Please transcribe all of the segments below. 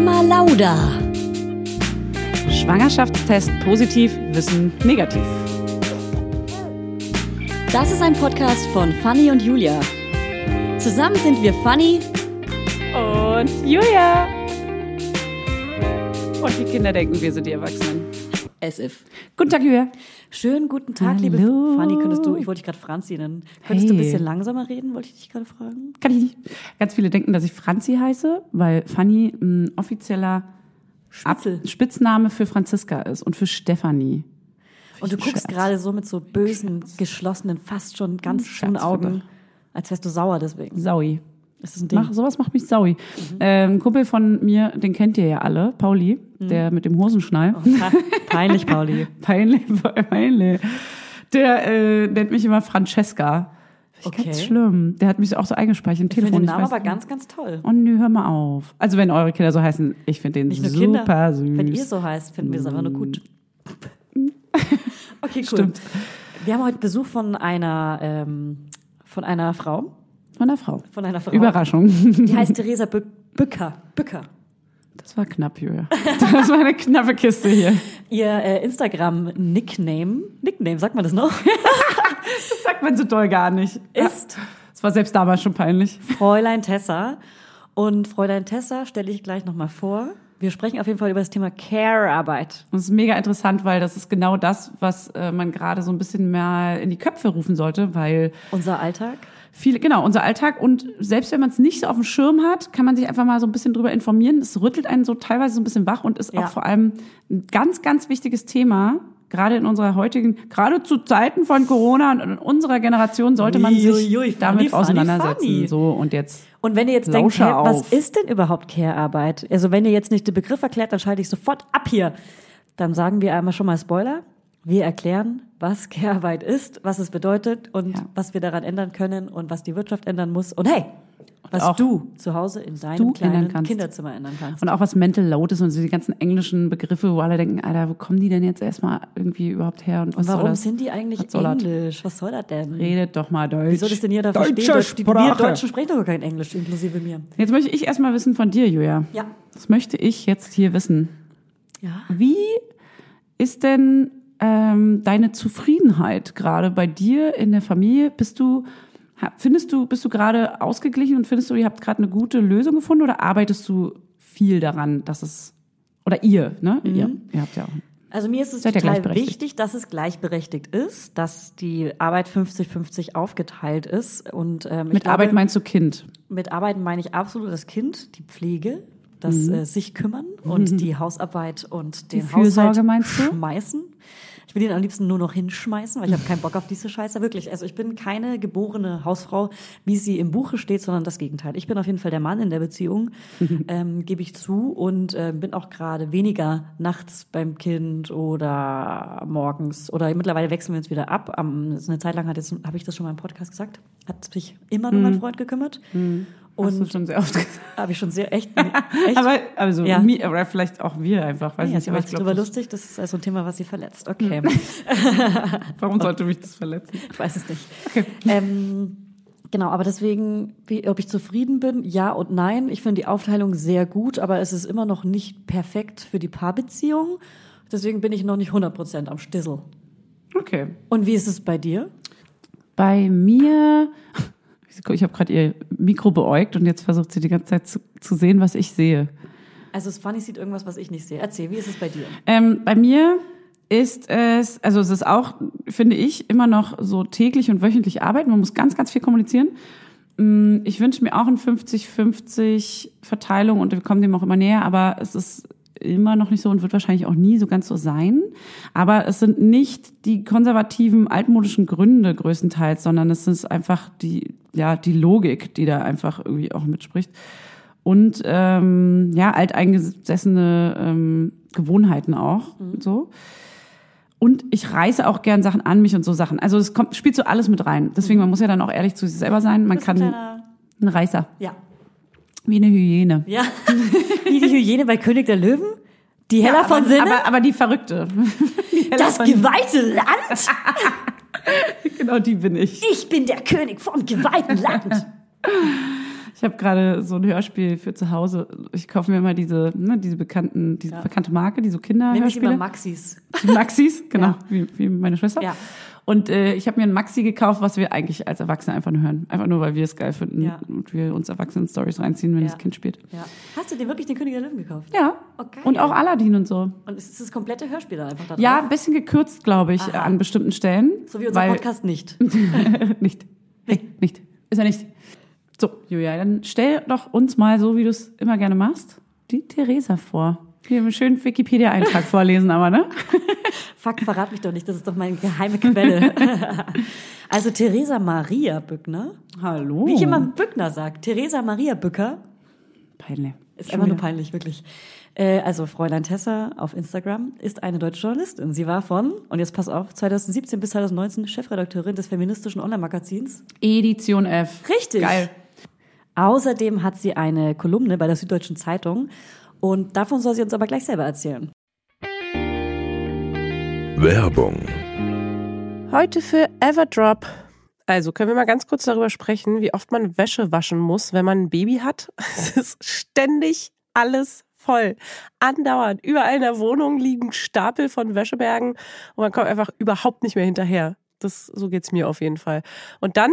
Mama Lauda. Schwangerschaftstest positiv, Wissen negativ. Das ist ein Podcast von Fanny und Julia. Zusammen sind wir Fanny Und Julia. Und die Kinder denken, wir sind die Erwachsenen. as if. Guten Tag, Julia. Schönen guten Tag, liebe Hallo. Fanny. Könntest du, ich wollte dich gerade Franzi nennen. Könntest du ein Hey. bisschen langsamer reden, wollte ich dich gerade fragen? Kann ich nicht. Ganz viele denken, dass ich Franzi heiße, weil Fanny ein offizieller Spitzel. Spitzname für Franziska ist und für Stefanie. Und du guckst Scherz. gerade so mit so bösen, geschlossenen, fast schon ganz Scherz, zuen Augen, als wärst du sauer deswegen. Saui. Ist das ein Ding? Mach, sowas macht mich saui. Ähm, ein Kumpel von mir, den kennt ihr ja alle, Pauli, der mit dem Hosenschnall. Pa- Peinlich, Pauli. Peinlich, peinlich. Der äh, nennt mich immer Francesca. Okay. Ganz schlimm. Der hat mich auch so eingespeichert im Ich Telefon. den Namen aber nicht. ganz, ganz toll. Oh nö, hör mal auf. Also wenn eure Kinder so heißen, ich finde den super Kinder. süß. Wenn ihr so heißt, finden wir es einfach nur gut. Okay, cool. Stimmt. Wir haben heute Besuch von einer, ähm, von einer Frau. Von der Frau. Von einer Frau. Überraschung. Die heißt Theresa Bü Bücker. Bücker. Das war knapp, Julia. Das war eine knappe Kiste hier. Ihr äh, Instagram-Nickname, Nickname, sagt man das noch? Das sagt man so doll gar nicht. Ist Das war selbst damals schon peinlich. Fräulein Tessa. Und Fräulein Tessa stelle ich gleich nochmal vor. Wir sprechen auf jeden Fall über das Thema Care-Arbeit. Es ist mega interessant, weil das ist genau das, was äh, man gerade so ein bisschen mehr in die Köpfe rufen sollte, weil Unser Alltag. Viele, genau, unser Alltag und selbst wenn man es nicht so auf dem Schirm hat, kann man sich einfach mal so ein bisschen drüber informieren. Es rüttelt einen so teilweise so ein bisschen wach und ist Ja. auch vor allem ein ganz, ganz wichtiges Thema. Gerade in unserer heutigen, gerade zu Zeiten von Corona und in unserer Generation sollte man sich Uiuiui, Fanny, damit Fanny, auseinandersetzen. Fanny. So und jetzt. Und wenn ihr jetzt denkt, hä, was ist denn überhaupt Care-Arbeit? Also wenn ihr jetzt nicht den Begriff erklärt, dann schalte ich sofort ab hier. Dann sagen wir einmal schon mal Spoiler. Wir erklären, was Care-Arbeit ist, was es bedeutet und Ja. was wir daran ändern können und was die Wirtschaft ändern muss. Und hey, was auch du zu Hause in deinem kleinen ändern. Kinderzimmer ändern kannst. Und auch was Mental Load ist und so die ganzen englischen Begriffe, wo alle denken, Alter, wo kommen die denn jetzt erstmal irgendwie überhaupt her und was soll Warum das? sind die eigentlich Was soll? Englisch? Was soll das denn? Redet doch mal Deutsch. Wie soll das denn jeder Deutsche verstehen? Deutsch, die, wir. Deutschen sprechen doch kein Englisch, inklusive mir. Jetzt möchte ich erstmal wissen von dir, Julia. Ja. Das möchte ich jetzt hier wissen. Ja. Wie ist denn ähm, deine Zufriedenheit gerade bei dir in der Familie? Bist du, findest du, bist du gerade ausgeglichen und findest du, ihr habt gerade eine gute Lösung gefunden oder arbeitest du viel daran, dass es, oder ihr, ne? Ihr, ihr habt ja auch. Also mir ist es Seid total wichtig, dass es gleichberechtigt ist, dass die Arbeit 50-50 aufgeteilt ist. Und ähm, Mit glaube, Arbeit meinst du Kind? mit Arbeit meine ich absolut das Kind, die Pflege, das äh, sich kümmern und die Hausarbeit und den Mhm. Fürsorge Haushalt meinst du? schmeißen. Ich will ihn am liebsten nur noch hinschmeißen, weil ich habe keinen Bock auf diese Scheiße. Wirklich, also ich bin keine geborene Hausfrau, wie sie im Buche steht, sondern das Gegenteil. Ich bin auf jeden Fall der Mann in der Beziehung, ähm, gebe ich zu und äh, bin auch gerade weniger nachts beim Kind oder morgens oder mittlerweile wechseln wir uns wieder ab. Am, so eine Zeit lang hat jetzt, habe ich das schon mal im Podcast gesagt, hat sich immer nur mein Freund gekümmert. Mhm. Hast du Und schon sehr oft gesagt. habe ich schon sehr echt, echt Aber, also, Ja. mi- aber vielleicht auch wir einfach. Weiß ja, nicht, sie aber macht ich sich das- lustig, das ist also ein Thema, was sie verletzt. Okay. Warum sollte mich das verletzen? Ich weiß es nicht. Ähm, genau, aber deswegen, wie, ob ich zufrieden bin, ja und nein. Ich finde die Aufteilung sehr gut, aber es ist immer noch nicht perfekt für die Paarbeziehung. Deswegen bin ich noch nicht 100% am Stissel. Okay. Und wie ist es bei dir? Bei mir, ich habe gerade ihr Mikro beäugt und jetzt versucht sie die ganze Zeit zu, zu sehen, was ich sehe. Also Fanny sieht irgendwas, was ich nicht sehe. Erzähl, wie ist es bei dir? Ähm, bei mir ist es, also es ist auch, finde ich, immer noch so täglich und wöchentlich arbeiten. Man muss ganz, ganz viel kommunizieren. Mm, Ich wünsche mir auch eine 50-50 Verteilung und wir kommen dem auch immer näher, aber es ist immer noch nicht so und wird wahrscheinlich auch nie so ganz so sein. Aber es sind nicht die konservativen, altmodischen Gründe größtenteils, sondern es ist einfach die, ja, die Logik, die da einfach irgendwie auch mitspricht. Und ähm, ja, alteingesessene ähm, Gewohnheiten auch so. Und ich reiße auch gern Sachen an mich und so Sachen. Also es kommt, spielt so alles mit rein. Deswegen, man muss ja dann auch ehrlich zu sich selber sein. Man kann ein Reißer, Ja. Wie eine Hyäne. Ja. Wie die Hyäne bei König der Löwen? Die Hella von aber, Sinne? aber, aber die Verrückte. Die das von- geweihte Land? Genau, die bin ich. Ich bin der König vom geweihten Land. Ich habe gerade so ein Hörspiel für zu Hause. Ich kaufe mir immer diese, ne, diese bekannten, diese Ja. bekannte Marke, die so Kinder Nämlich immer. Maxis. Die Maxis, genau, Ja. wie, wie meine Schwester. Ja. Und äh, ich habe mir ein Maxi gekauft, was wir eigentlich als Erwachsene einfach nur hören. Einfach nur, weil wir es geil finden Ja. und wir uns Erwachsenen-Stories reinziehen, wenn Ja. das Kind spielt. Ja. Hast du dir wirklich den König der Löwen gekauft? Ja. Okay. Und auch Aladdin und so. Und ist das komplette Hörspiel dann einfach da drauf? Ja, ein bisschen gekürzt, glaube ich, Aha. an bestimmten Stellen. So wie unser weil, Podcast nicht. nicht. Nee, nicht. Ist er nicht. So, Julia, dann stell doch uns mal, so wie du es immer gerne machst, die Theresa vor. Hier einen schönen Wikipedia-Eintrag vorlesen, aber, ne? Fuck, verrat mich doch nicht, das ist doch meine geheime Quelle. also Theresa Maria Bückner, Hallo. wie ich immer Bückner sage, Theresa Maria Bücker, Peinlich. ist einfach nur peinlich, wirklich. Äh, also Fräulein Tessa auf Instagram ist eine deutsche Journalistin. Sie war von, und jetzt pass auf, 2017 bis 2019 Chefredakteurin des feministischen Online-Magazins. Edition F. Richtig. Geil. Außerdem hat sie eine Kolumne bei der Süddeutschen Zeitung und davon soll sie uns aber gleich selber erzählen. Werbung. Heute für Everdrop. Also können wir mal ganz kurz darüber sprechen, wie oft man Wäsche waschen muss, wenn man ein Baby hat. Es ist ständig alles voll. Andauernd. Überall in der Wohnung liegen Stapel von Wäschebergen und man kommt einfach überhaupt nicht mehr hinterher. Das, so geht's mir auf jeden Fall. Und dann,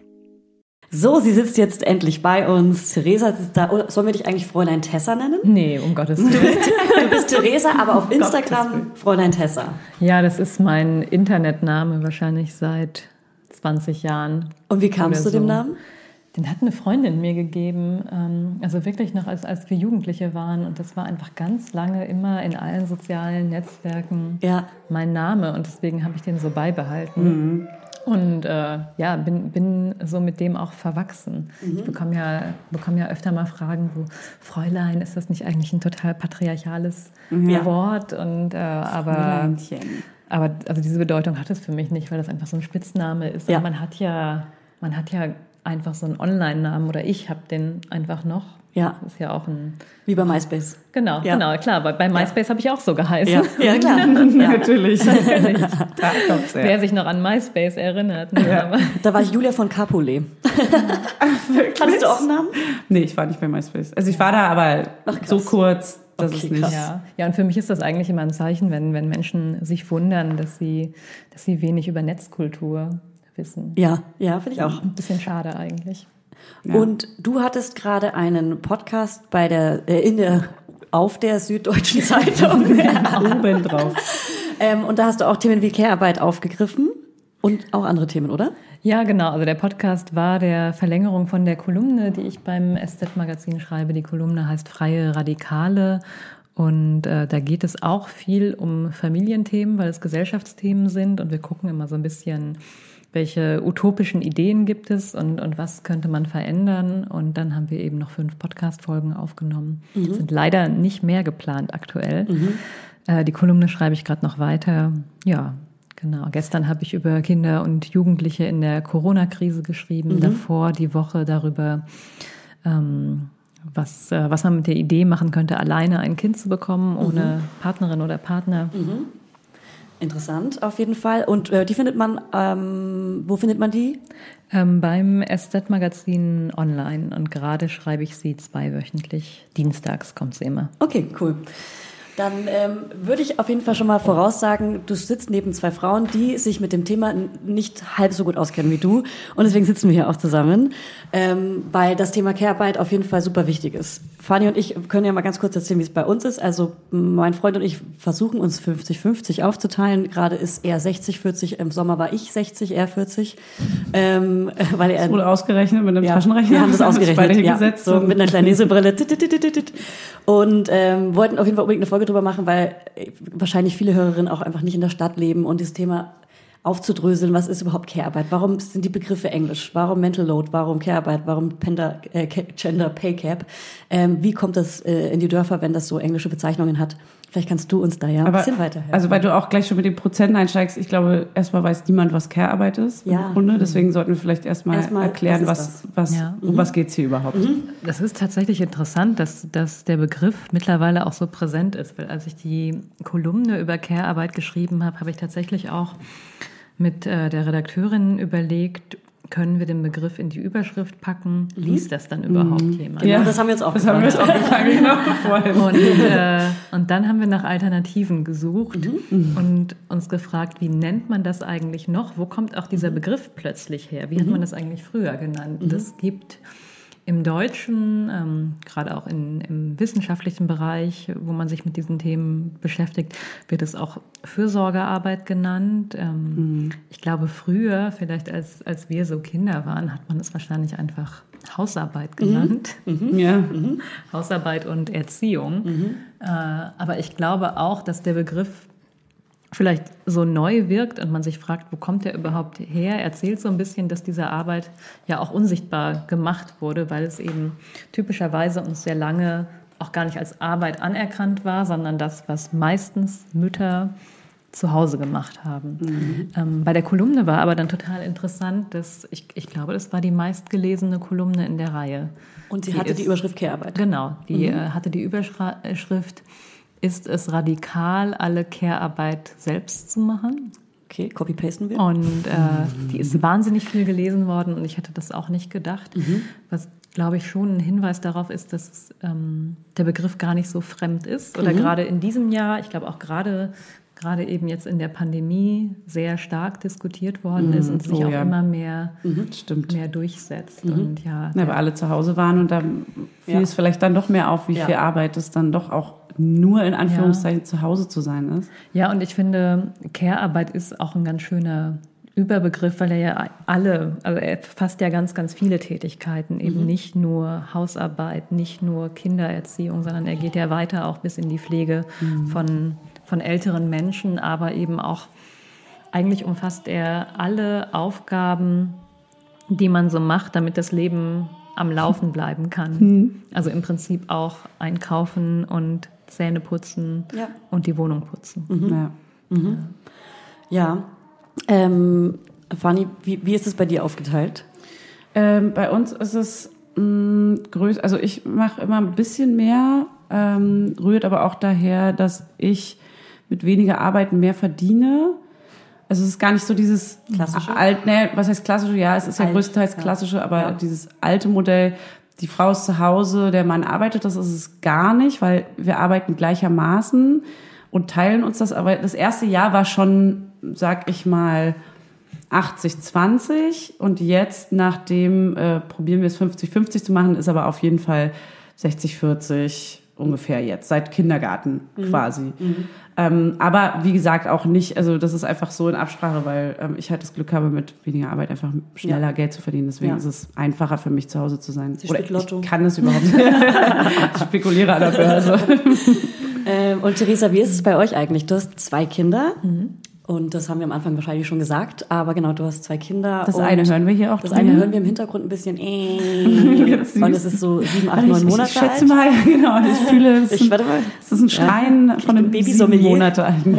So, sie sitzt jetzt endlich bei uns. Theresa ist da. Oder sollen wir dich eigentlich Fräulein Tessa nennen? Nee, um Gottes Willen. Du bist Theresa, aber auf Instagram Fräulein Tessa. Ja, das ist mein Internetname wahrscheinlich seit 20 Jahren. Und wie kamst du dem so. Namen? Den hat eine Freundin mir gegeben, ähm, also wirklich noch als, als wir Jugendliche waren. Und das war einfach ganz lange immer in allen sozialen Netzwerken Ja. mein Name. Und deswegen habe ich den so beibehalten. Und äh, ja, bin, bin so mit dem auch verwachsen. Ich bekomme ja, bekomme ja öfter mal Fragen, so, Fräulein, ist das nicht eigentlich ein total patriarchales Ja. Wort? Und, äh, aber aber also diese Bedeutung hat es für mich nicht, weil das einfach so ein Spitzname ist. Ja. Und man hat ja, man hat ja einfach so einen Online-Namen oder ich habe den einfach noch. Ja. Das ist ja auch ein. Wie bei MySpace. Genau, Ja. genau, klar. Bei, bei MySpace habe ich auch so geheißen. Ja, ja klar. Ja. Natürlich. her. Wer sich noch an MySpace erinnert. Ne? Da war ich Julia von Capulet. Hattest du auch einen Namen? Nee, ich war nicht bei MySpace. Also ich war da, aber Ach, so kurz, dass Okay, es nicht. krass. ja. ja, und für mich ist das eigentlich immer ein Zeichen, wenn, wenn Menschen sich wundern, dass sie, dass sie wenig über Netzkultur wissen. Ja, ja, finde ich auch. Ein bisschen schade eigentlich. Ja. Und du hattest gerade einen Podcast bei der, äh, in der, auf der Süddeutschen Zeitung. Oben drauf. ähm, und da hast du auch Themen wie Care-Arbeit aufgegriffen und auch andere Themen, oder? Ja, genau. Also der Podcast war der Verlängerung von der Kolumne, die ich beim SZ-Magazin schreibe. Die Kolumne heißt Freie Radikale. Und äh, da geht es auch viel um Familienthemen, weil es Gesellschaftsthemen sind. Und wir gucken immer so ein bisschen, welche utopischen Ideen gibt es und, und was könnte man verändern. Und dann haben wir eben noch fünf Podcast-Folgen aufgenommen. Mhm. Sind leider nicht mehr geplant aktuell. Mhm. Äh, die Kolumne schreibe ich gerade noch weiter. Ja, Genau, gestern habe ich über Kinder und Jugendliche in der Corona-Krise geschrieben, mhm. davor die Woche darüber, ähm, was, äh, was man mit der Idee machen könnte, alleine ein Kind zu bekommen, ohne mhm. Partnerin oder Partner. Mhm. Interessant, auf jeden Fall. Und äh, die findet man, ähm, wo findet man die? Ähm, beim SZ-Magazin online und gerade schreibe ich sie zweiwöchentlich. Dienstags kommt sie immer. Okay, cool. Dann ähm, würde ich auf jeden Fall schon mal voraussagen, du sitzt neben zwei Frauen, die sich mit dem Thema nicht halb so gut auskennen wie du. Und deswegen sitzen wir hier auch zusammen, ähm, weil das Thema Care-Arbeit auf jeden Fall super wichtig ist. Fanny und ich können ja mal ganz kurz erzählen, wie es bei uns ist. Also mein Freund und ich versuchen uns 50-50 aufzuteilen. Gerade ist er 60-40, im Sommer war ich 60, er 40. Ähm, weil er, das wurde ausgerechnet mit einem ja, Taschenrechner. Wir haben das ausgerechnet, ja, so mit einer kleinen Lesebrille. Und ähm, wollten auf jeden Fall unbedingt eine Folge drüber machen, weil wahrscheinlich viele Hörerinnen auch einfach nicht in der Stadt leben und dieses Thema aufzudröseln, was ist überhaupt Care-Arbeit? Warum sind die Begriffe Englisch? Warum Mental Load? Warum Care-Arbeit? Warum Pender, äh, Gender Pay Cap? Ähm, wie kommt das äh, in die Dörfer, wenn das so englische Bezeichnungen hat? Vielleicht kannst du uns da ja ein bisschen weiterhelfen. Also weil du auch gleich schon mit den Prozenten einsteigst, ich glaube, erstmal weiß niemand, was Care-Arbeit ist ja. im Grunde. Deswegen sollten wir vielleicht erstmal, erstmal erklären, was, was, was ja. um mhm. was geht's hier überhaupt. Mhm. Das ist tatsächlich interessant, dass, dass der Begriff mittlerweile auch so präsent ist. Weil als ich die Kolumne über Care-Arbeit geschrieben habe, habe ich tatsächlich auch mit äh, der Redakteurin überlegt, können wir den Begriff in die Überschrift packen? Mhm. Liest das dann überhaupt mhm. jemand? Genau, ja, das haben wir jetzt auch das haben wir jetzt auch gefragt, genau, und, äh, und dann haben wir nach Alternativen gesucht mhm. und uns gefragt, wie nennt man das eigentlich noch? Wo kommt auch dieser Begriff plötzlich her? Wie hat mhm. man das eigentlich früher genannt? Mhm. Es gibt im Deutschen, ähm, gerade auch in, im wissenschaftlichen Bereich, wo man sich mit diesen Themen beschäftigt, wird es auch Fürsorgearbeit genannt. Ähm, mhm. Ich glaube, früher, vielleicht als, als wir so Kinder waren, hat man es wahrscheinlich einfach Hausarbeit mhm. genannt. Mhm. Ja. Mhm. Hausarbeit und Erziehung. Mhm. Äh, aber ich glaube auch, dass der Begriff vielleicht so neu wirkt und man sich fragt, wo kommt der überhaupt her, erzählt so ein bisschen, dass diese Arbeit ja auch unsichtbar gemacht wurde, weil es eben typischerweise uns sehr lange auch gar nicht als Arbeit anerkannt war, sondern das, was meistens Mütter zu Hause gemacht haben. Mhm. Ähm, bei der Kolumne war aber dann total interessant, dass ich, ich glaube, das war die meistgelesene Kolumne in der Reihe. Und sie die hatte ist, die Überschrift Care-Arbeit. Genau, die mhm. äh, hatte die Überschrift ist es radikal, alle Care-Arbeit selbst zu machen. Okay, copy-pasten wir. Und äh, die ist wahnsinnig viel gelesen worden und ich hätte das auch nicht gedacht. Mhm. Was, glaube ich, schon ein Hinweis darauf ist, dass ähm, der Begriff gar nicht so fremd ist. Oder mhm. gerade in diesem Jahr, ich glaube auch gerade gerade eben jetzt in der Pandemie sehr stark diskutiert worden mhm. ist und sich oh, auch ja. immer mehr, mhm. mehr durchsetzt. Mhm. Und ja, ja, weil alle zu Hause waren und da fiel ja. es vielleicht dann doch mehr auf, wie viel Arbeit es dann doch auch nur in Anführungszeichen zu Hause zu sein ist. Ja, und ich finde, Care-Arbeit ist auch ein ganz schöner Überbegriff, weil er ja alle, also er fasst ja ganz, ganz viele Tätigkeiten, eben mhm. nicht nur Hausarbeit, nicht nur Kindererziehung, sondern er geht ja weiter auch bis in die Pflege mhm. von, von älteren Menschen, aber eben auch, eigentlich umfasst er alle Aufgaben, die man so macht, damit das Leben am Laufen bleiben kann. Mhm. Also im Prinzip auch einkaufen und Zähne putzen ja. und die Wohnung putzen. Mhm. Ja. Mhm. ja. Ähm, Fanny, wie, wie ist es bei dir aufgeteilt? Ähm, bei uns ist es mh, größer, also ich mache immer ein bisschen mehr, ähm, rührt aber auch daher, dass ich mit weniger Arbeiten mehr verdiene. Also es ist gar nicht so dieses klassische. Alt, ne, was heißt klassische? Ja, es ist ja größtenteils klassische, aber ja. dieses alte Modell, die Frau ist zu Hause, der Mann arbeitet, das ist es gar nicht, weil wir arbeiten gleichermaßen und teilen uns das. Aber das erste Jahr war schon, sag ich mal, 80-20 und jetzt, nachdem äh, probieren wir es 50-50 zu machen, ist aber auf jeden Fall 60-40 ungefähr jetzt, seit Kindergarten quasi. Ähm, aber wie gesagt, auch nicht, also das ist einfach so in Absprache, weil ähm, ich halt das Glück habe, mit weniger Arbeit einfach schneller Ja. Geld zu verdienen. Deswegen Ja. ist es einfacher für mich zu Hause zu sein. Sie Oder Lotto. ich kann es überhaupt nicht. ich spekuliere an der Börse. Ähm, und Theresa, wie ist es bei euch eigentlich? Du hast zwei Kinder. Und das haben wir am Anfang wahrscheinlich schon gesagt. Aber genau, du hast zwei Kinder. Das eine hören wir hier auch Das drin. eine hören wir im Hintergrund ein bisschen. Äh, und es ist so sieben, acht, neun Monate ich schätze alt. mal, genau, ich fühle, es Ich, ist, warte mal. es ist ein Schreien Ich von einem sieben Babysommelier. Monate alten.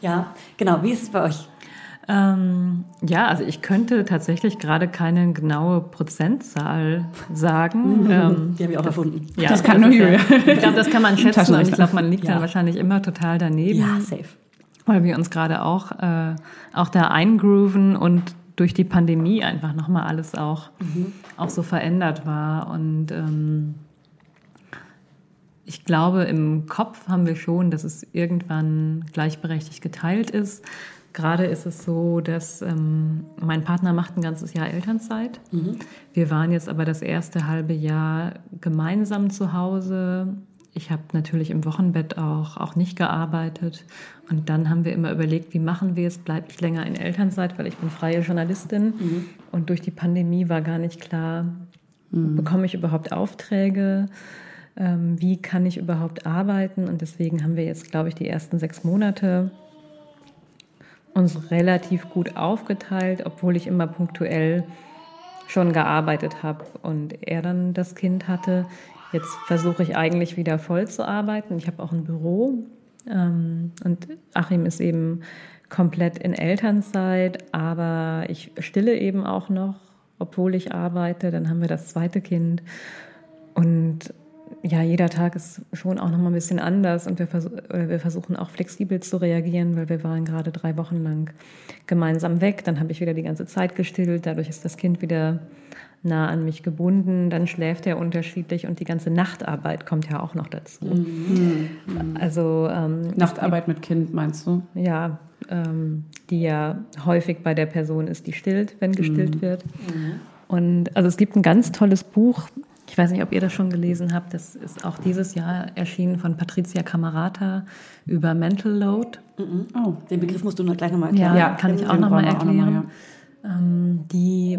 Ja, genau. Wie ist es bei euch? Ähm, ja, also ich könnte tatsächlich gerade keine genaue Prozentzahl sagen. ähm, Die habe ich auch erfunden. ja, Das kann nur ist ja- Julia. Ich glaube, das kann man schätzen und ich glaube, man liegt Ja. dann wahrscheinlich immer total daneben. Ja, safe. weil wir uns gerade auch, äh, auch da eingrooven und durch die Pandemie einfach nochmal alles auch, auch so verändert war. Und ähm, ich glaube, im Kopf haben wir schon, dass es irgendwann gleichberechtigt geteilt ist. Gerade ist es so, dass ähm, mein Partner macht ein ganzes Jahr Elternzeit. Wir waren jetzt aber das erste halbe Jahr gemeinsam zu Hause. Ich habe natürlich im Wochenbett auch, auch nicht gearbeitet. Und dann haben wir immer überlegt, wie machen wir es? Bleibe ich länger in Elternzeit, weil ich bin freie Journalistin. Und durch die Pandemie war gar nicht klar, bekomme ich überhaupt Aufträge? Ähm, wie kann ich überhaupt arbeiten? Und deswegen haben wir jetzt, glaube ich, die ersten sechs Monate uns relativ gut aufgeteilt, obwohl ich immer punktuell schon gearbeitet habe und er dann das Kind hatte. Jetzt versuche ich eigentlich wieder voll zu arbeiten. Ich habe auch ein Büro ähm, und Achim ist eben komplett in Elternzeit, aber ich stille eben auch noch, obwohl ich arbeite. Dann haben wir das zweite Kind und ja, jeder Tag ist schon auch noch mal ein bisschen anders und wir, vers wir versuchen auch flexibel zu reagieren, weil wir waren gerade drei Wochen lang gemeinsam weg. Dann habe ich wieder die ganze Zeit gestillt. Dadurch ist das Kind wieder nah an mich gebunden. Dann schläft er unterschiedlich und die ganze Nachtarbeit kommt ja auch noch dazu. Also ähm, Nachtarbeit mit Kind, meinst du? ja, ähm, die ja häufig bei der Person ist, die stillt, wenn gestillt wird. Und also es gibt ein ganz tolles Buch. Ich weiß nicht, ob ihr das schon gelesen habt. Das ist auch dieses Jahr erschienen von Patricia Camarata über Mental Load. Oh. Den Begriff musst du noch gleich nochmal Ja, erklären. kann ich auch nochmal noch mal, erklären. Ähm, die,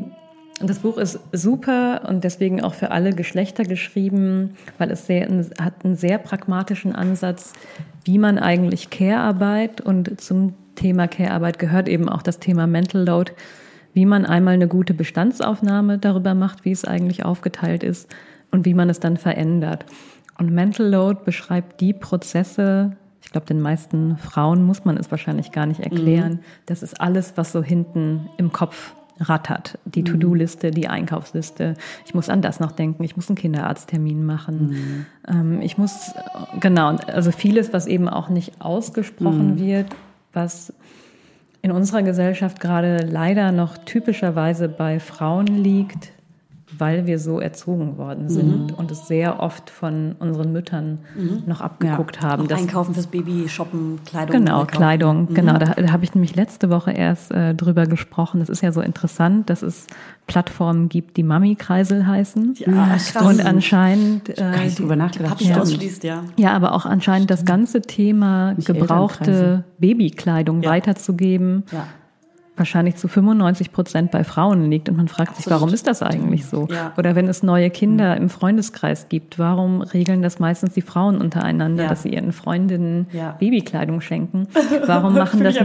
das Buch ist super und deswegen auch für alle Geschlechter geschrieben, weil es sehr, hat einen sehr pragmatischen Ansatz, wie man eigentlich Care-Arbeit und zum Thema Care-Arbeit gehört eben auch das Thema Mental Load, wie man einmal eine gute Bestandsaufnahme darüber macht, wie es eigentlich aufgeteilt ist und wie man es dann verändert. Und Mental Load beschreibt die Prozesse, ich glaube, den meisten Frauen muss man es wahrscheinlich gar nicht erklären. Das ist alles, was so hinten im Kopf rattert. Die To-Do-Liste, die Einkaufsliste. Ich muss an das noch denken. Ich muss einen Kinderarzttermin machen. Ähm, ich muss, genau, also vieles, was eben auch nicht ausgesprochen wird, was in unserer Gesellschaft gerade leider noch typischerweise bei Frauen liegt, weil wir so erzogen worden sind und es sehr oft von unseren Müttern noch abgeguckt haben. Auch dass- einkaufen fürs Baby, shoppen, Kleidung. Genau, einkaufen. Kleidung. Genau, da, da habe ich nämlich letzte Woche erst äh, drüber gesprochen. Das ist ja so interessant, dass es Plattformen gibt, die Mami-Kreisel heißen. Ja, krass. Und anscheinend äh, Gar nicht drüber nachgedacht. Ausschließt, ja. ja, aber auch anscheinend das ganze Thema Nicht gebrauchte. Babykleidung Ja. weiterzugeben, Ja. Wahrscheinlich zu 95 Prozent bei Frauen liegt. Und man fragt sich, warum ist das eigentlich so? Ja. Oder wenn es neue Kinder im Freundeskreis gibt, warum regeln das meistens die Frauen untereinander, Ja. dass sie ihren Freundinnen Ja. Babykleidung schenken? Warum machen das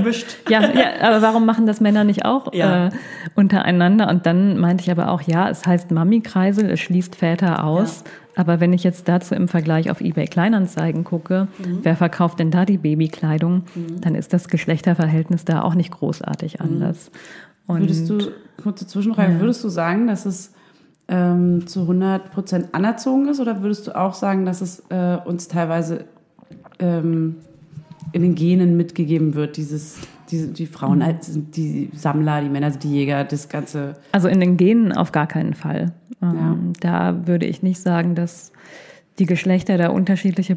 ja, aber warum machen das Männer nicht auch äh, untereinander? Und dann meinte ich aber auch, ja, es heißt Mami-Kreisel, es schließt Väter aus. Aber wenn ich jetzt dazu im Vergleich auf eBay Kleinanzeigen gucke, Mhm. wer verkauft denn da die Babykleidung, dann ist das Geschlechterverhältnis da auch nicht großartig anders. Und Würdest du, kurze Zwischenfrage, würdest du sagen, dass es ähm, zu 100% anerzogen ist oder würdest du auch sagen, dass es äh, uns teilweise ähm, in den Genen mitgegeben wird, dieses, diese, die Frauen, als die Sammler, die Männer, die Jäger, das ganze. Also in den Genen auf gar keinen Fall. Ähm, Da würde ich nicht sagen, dass die Geschlechter da unterschiedliche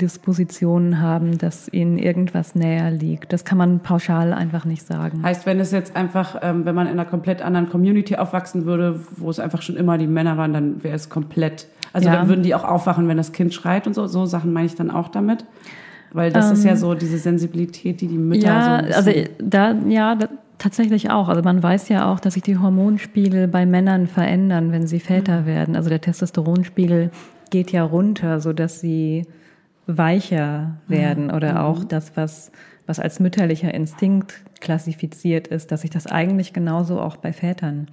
Prädispositionen haben, dass ihnen irgendwas näher liegt. Das kann man pauschal einfach nicht sagen. Heißt, wenn es jetzt einfach, ähm, wenn man in einer komplett anderen Community aufwachsen würde, wo es einfach schon immer die Männer waren, dann wäre es komplett, also Ja. dann würden die auch aufwachen, wenn das Kind schreit und so. So Sachen meine ich dann auch damit. Weil das ist ja so diese Sensibilität, die die Mütter ja, so ein also da, ja, da, tatsächlich auch. Also man weiß ja auch, dass sich die Hormonspiegel bei Männern verändern, wenn sie Väter werden. Also der Testosteronspiegel geht ja runter, so dass sie weicher werden oder auch das, was, was als mütterlicher Instinkt klassifiziert ist, dass sich das eigentlich genauso auch bei Vätern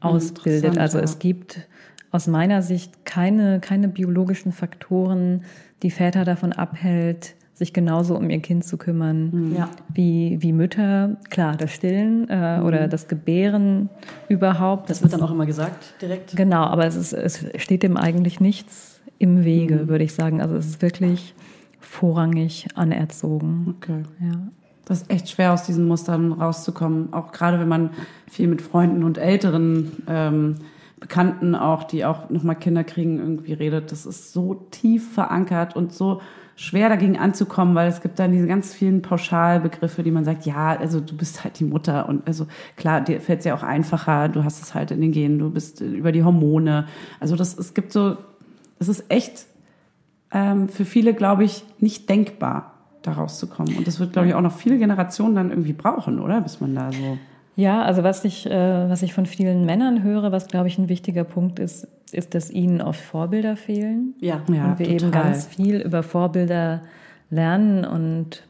ausbildet. Interessant, Also ja. es gibt aus meiner Sicht keine, keine biologischen Faktoren, die Väter davon abhält, sich genauso um ihr Kind zu kümmern Ja. wie, wie Mütter. Klar, das Stillen äh, oder das Gebären überhaupt. Das wird dann auch immer gesagt, direkt. Genau, aber es, ist, es steht dem eigentlich nichts im Wege, würde ich sagen. Also es ist wirklich vorrangig anerzogen. Okay. Ja. Das ist echt schwer, aus diesen Mustern rauszukommen. Auch gerade wenn man viel mit Freunden und älteren ähm, Bekannten auch, die auch nochmal Kinder kriegen, irgendwie redet. Das ist so tief verankert und so schwer dagegen anzukommen, weil es gibt dann diese ganz vielen Pauschalbegriffe, die man sagt, ja, also du bist halt die Mutter und also klar, dir fällt es ja auch einfacher, du hast es halt in den Genen, du bist äh, über die Hormone. Also das, es gibt so, es ist echt ähm, für viele, glaube ich, nicht denkbar, da rauszukommen. Und das wird, glaube ich, auch noch viele Generationen dann irgendwie brauchen, oder? Bis man da so. Ja, also was ich, äh, was ich von vielen Männern höre, was glaube ich ein wichtiger Punkt ist, ist, dass ihnen oft Vorbilder fehlen. Ja. Ja, und wir eben total. ganz viel über Vorbilder lernen und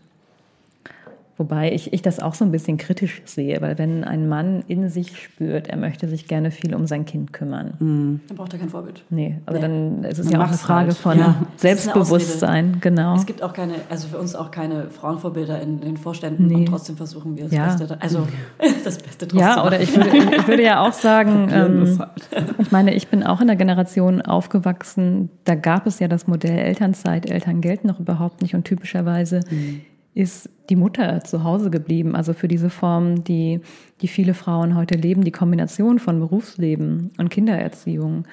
wobei ich, ich das auch so ein bisschen kritisch sehe, weil wenn ein Mann in sich spürt, er möchte sich gerne viel um sein Kind kümmern. Dann braucht er kein Vorbild. Nee, also Nee. dann ist es ja auch eine Frage halt. von Ja. Selbstbewusstsein, genau. Es gibt auch keine, also für uns auch keine Frauenvorbilder in den Vorständen Nee. und trotzdem versuchen wir das Ja. Beste, also das Beste draus Ja, oder ich würde, ich würde ja auch sagen, ähm, halt. ich meine, ich bin auch in der Generation aufgewachsen, da gab es ja das Modell Elternzeit, Elterngeld noch überhaupt nicht und typischerweise ist die Mutter zu Hause geblieben. Also für diese Form, die, die viele Frauen heute leben, die Kombination von Berufsleben und Kindererziehung.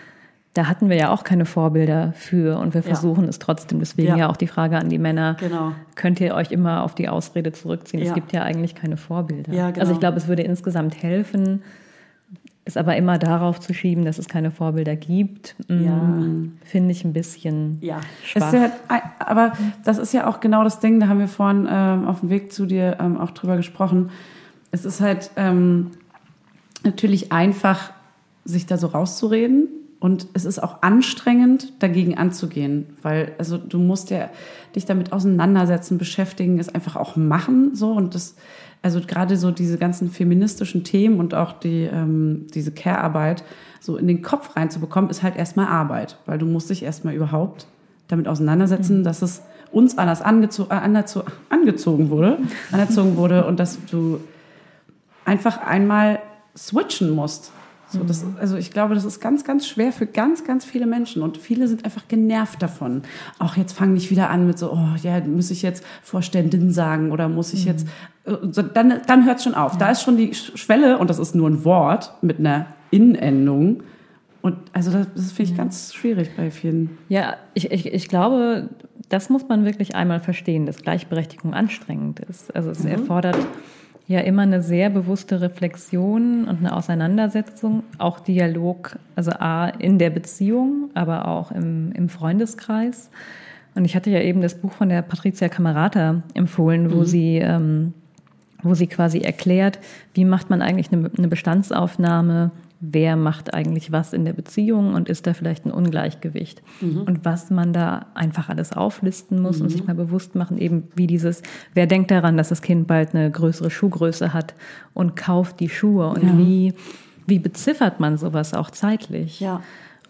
Da hatten wir ja auch keine Vorbilder für und wir Ja. versuchen es trotzdem. Deswegen Ja. ja. auch die Frage an die Männer. Genau. Könnt ihr euch immer auf die Ausrede zurückziehen? Ja. Es gibt ja eigentlich keine Vorbilder. Ja, genau. Also ich glaube, es würde insgesamt helfen, es aber immer darauf zu schieben, dass es keine Vorbilder gibt, mm, Ja. finde ich ein bisschen Ja. schwach. Ja, aber das ist ja auch genau das Ding, da haben wir vorhin ähm, auf dem Weg zu dir ähm, auch drüber gesprochen. Es ist halt ähm, natürlich einfach, sich da so rauszureden. Und es ist auch anstrengend, dagegen anzugehen, weil also du musst ja dich damit auseinandersetzen, beschäftigen, es einfach auch machen so und das also gerade so diese ganzen feministischen Themen und auch die ähm, diese Care-Arbeit so in den Kopf reinzubekommen, ist halt erstmal Arbeit, weil du musst dich erstmal überhaupt damit auseinandersetzen, dass es uns anders angezo äh, anerzo angezogen wurde, anerzogen wurde und dass du einfach einmal switchen musst. So, das, also ich glaube, das ist ganz, ganz schwer für ganz, ganz viele Menschen und viele sind einfach genervt davon. Auch jetzt fange ich wieder an mit so, oh ja, muss ich jetzt Vorständin sagen oder muss ich jetzt, äh, so, dann, dann hört es schon auf. Da ist schon die Sch- Schwelle und das ist nur ein Wort mit einer In-Endung. Und also das, das finde ich ganz schwierig bei vielen. Ja, ich, ich, ich glaube, das muss man wirklich einmal verstehen, dass Gleichberechtigung anstrengend ist. Also es erfordert ja immer eine sehr bewusste Reflexion und eine Auseinandersetzung, auch Dialog, also A in der Beziehung, aber auch im, im Freundeskreis. Und ich hatte ja eben das Buch von der Patricia Camerata empfohlen, wo sie ähm, wo sie quasi erklärt, wie macht man eigentlich eine, eine Bestandsaufnahme, wer macht eigentlich was in der Beziehung und ist da vielleicht ein Ungleichgewicht? Und was man da einfach alles auflisten muss und sich mal bewusst machen, eben wie dieses, wer denkt daran, dass das Kind bald eine größere Schuhgröße hat und kauft die Schuhe? Und wie, wie beziffert man sowas auch zeitlich? Ja.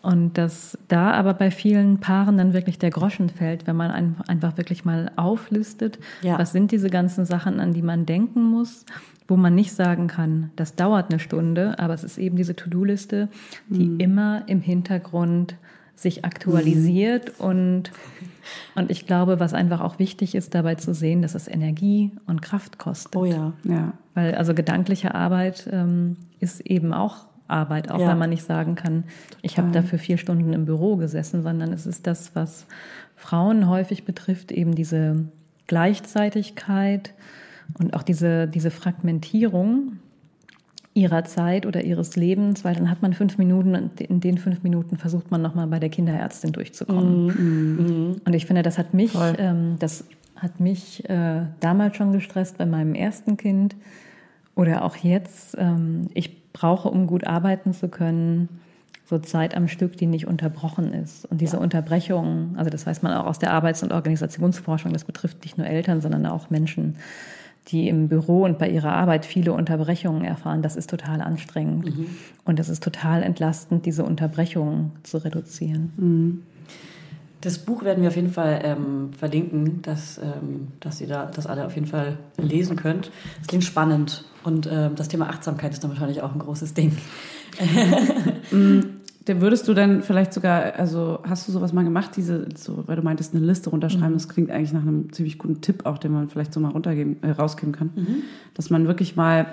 Und dass da aber bei vielen Paaren dann wirklich der Groschen fällt, wenn man ein- einfach wirklich mal auflistet, Ja. was sind diese ganzen Sachen, an die man denken muss, wo man nicht sagen kann, das dauert eine Stunde, aber es ist eben diese To-Do-Liste, die immer im Hintergrund sich aktualisiert und, und ich glaube, was einfach auch wichtig ist, dabei zu sehen, dass es Energie und Kraft kostet. Oh ja. Ja. Weil also gedankliche Arbeit ähm, ist eben auch Arbeit, auch Ja. wenn man nicht sagen kann, ich habe dafür vier Stunden im Büro gesessen, sondern es ist das, was Frauen häufig betrifft, eben diese Gleichzeitigkeit und auch diese, diese Fragmentierung ihrer Zeit oder ihres Lebens, weil dann hat man fünf Minuten und in den fünf Minuten versucht man nochmal bei der Kinderärztin durchzukommen. Und ich finde, das hat mich, ähm, das hat mich äh, damals schon gestresst bei meinem ersten Kind oder auch jetzt. Ähm, ich brauche, um gut arbeiten zu können, so Zeit am Stück, die nicht unterbrochen ist. Und diese Unterbrechungen, also das weiß man auch aus der Arbeits- und Organisationsforschung, das betrifft nicht nur Eltern, sondern auch Menschen, die im Büro und bei ihrer Arbeit viele Unterbrechungen erfahren. Das ist total anstrengend. Und es ist total entlastend, diese Unterbrechungen zu reduzieren. Das Buch werden wir auf jeden Fall ähm, verlinken, dass, ähm, dass ihr da, das alle auf jeden Fall lesen könnt. Es klingt spannend und ähm, das Thema Achtsamkeit ist dann wahrscheinlich auch ein großes Ding. Der würdest du dann vielleicht sogar, also hast du sowas mal gemacht, diese, so, weil du meintest, eine Liste runterschreiben, das klingt eigentlich nach einem ziemlich guten Tipp auch, den man vielleicht so mal runtergeben, äh, rausgeben kann. Dass man wirklich mal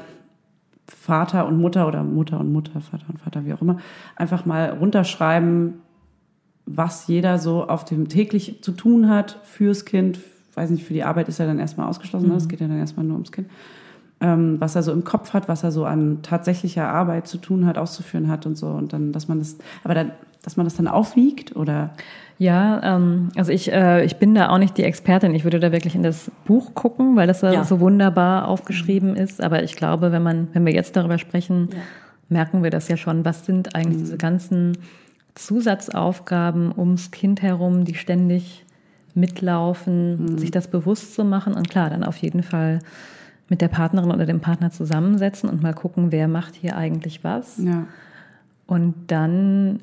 Vater und Mutter oder Mutter und Mutter, Vater und Vater, wie auch immer, einfach mal runterschreiben, was jeder so auf dem täglich zu tun hat fürs Kind. Weiß nicht, für die Arbeit ist er dann erstmal ausgeschlossen, ne? es geht ja dann erstmal nur ums Kind. Ähm, was er so im Kopf hat, was er so an tatsächlicher Arbeit zu tun hat, auszuführen hat und so. Und dann, dass man das, aber dann, dass man das dann aufwiegt oder Ja, ähm, also ich, äh, ich bin da auch nicht die Expertin. Ich würde da wirklich in das Buch gucken, weil das da Ja. so wunderbar aufgeschrieben ist. Aber ich glaube, wenn man, wenn wir jetzt darüber sprechen, merken wir das ja schon. Was sind eigentlich diese ganzen Zusatzaufgaben ums Kind herum, die ständig mitlaufen, sich das bewusst zu machen und klar, dann auf jeden Fall mit der Partnerin oder dem Partner zusammensetzen und mal gucken, wer macht hier eigentlich was. ja. Und dann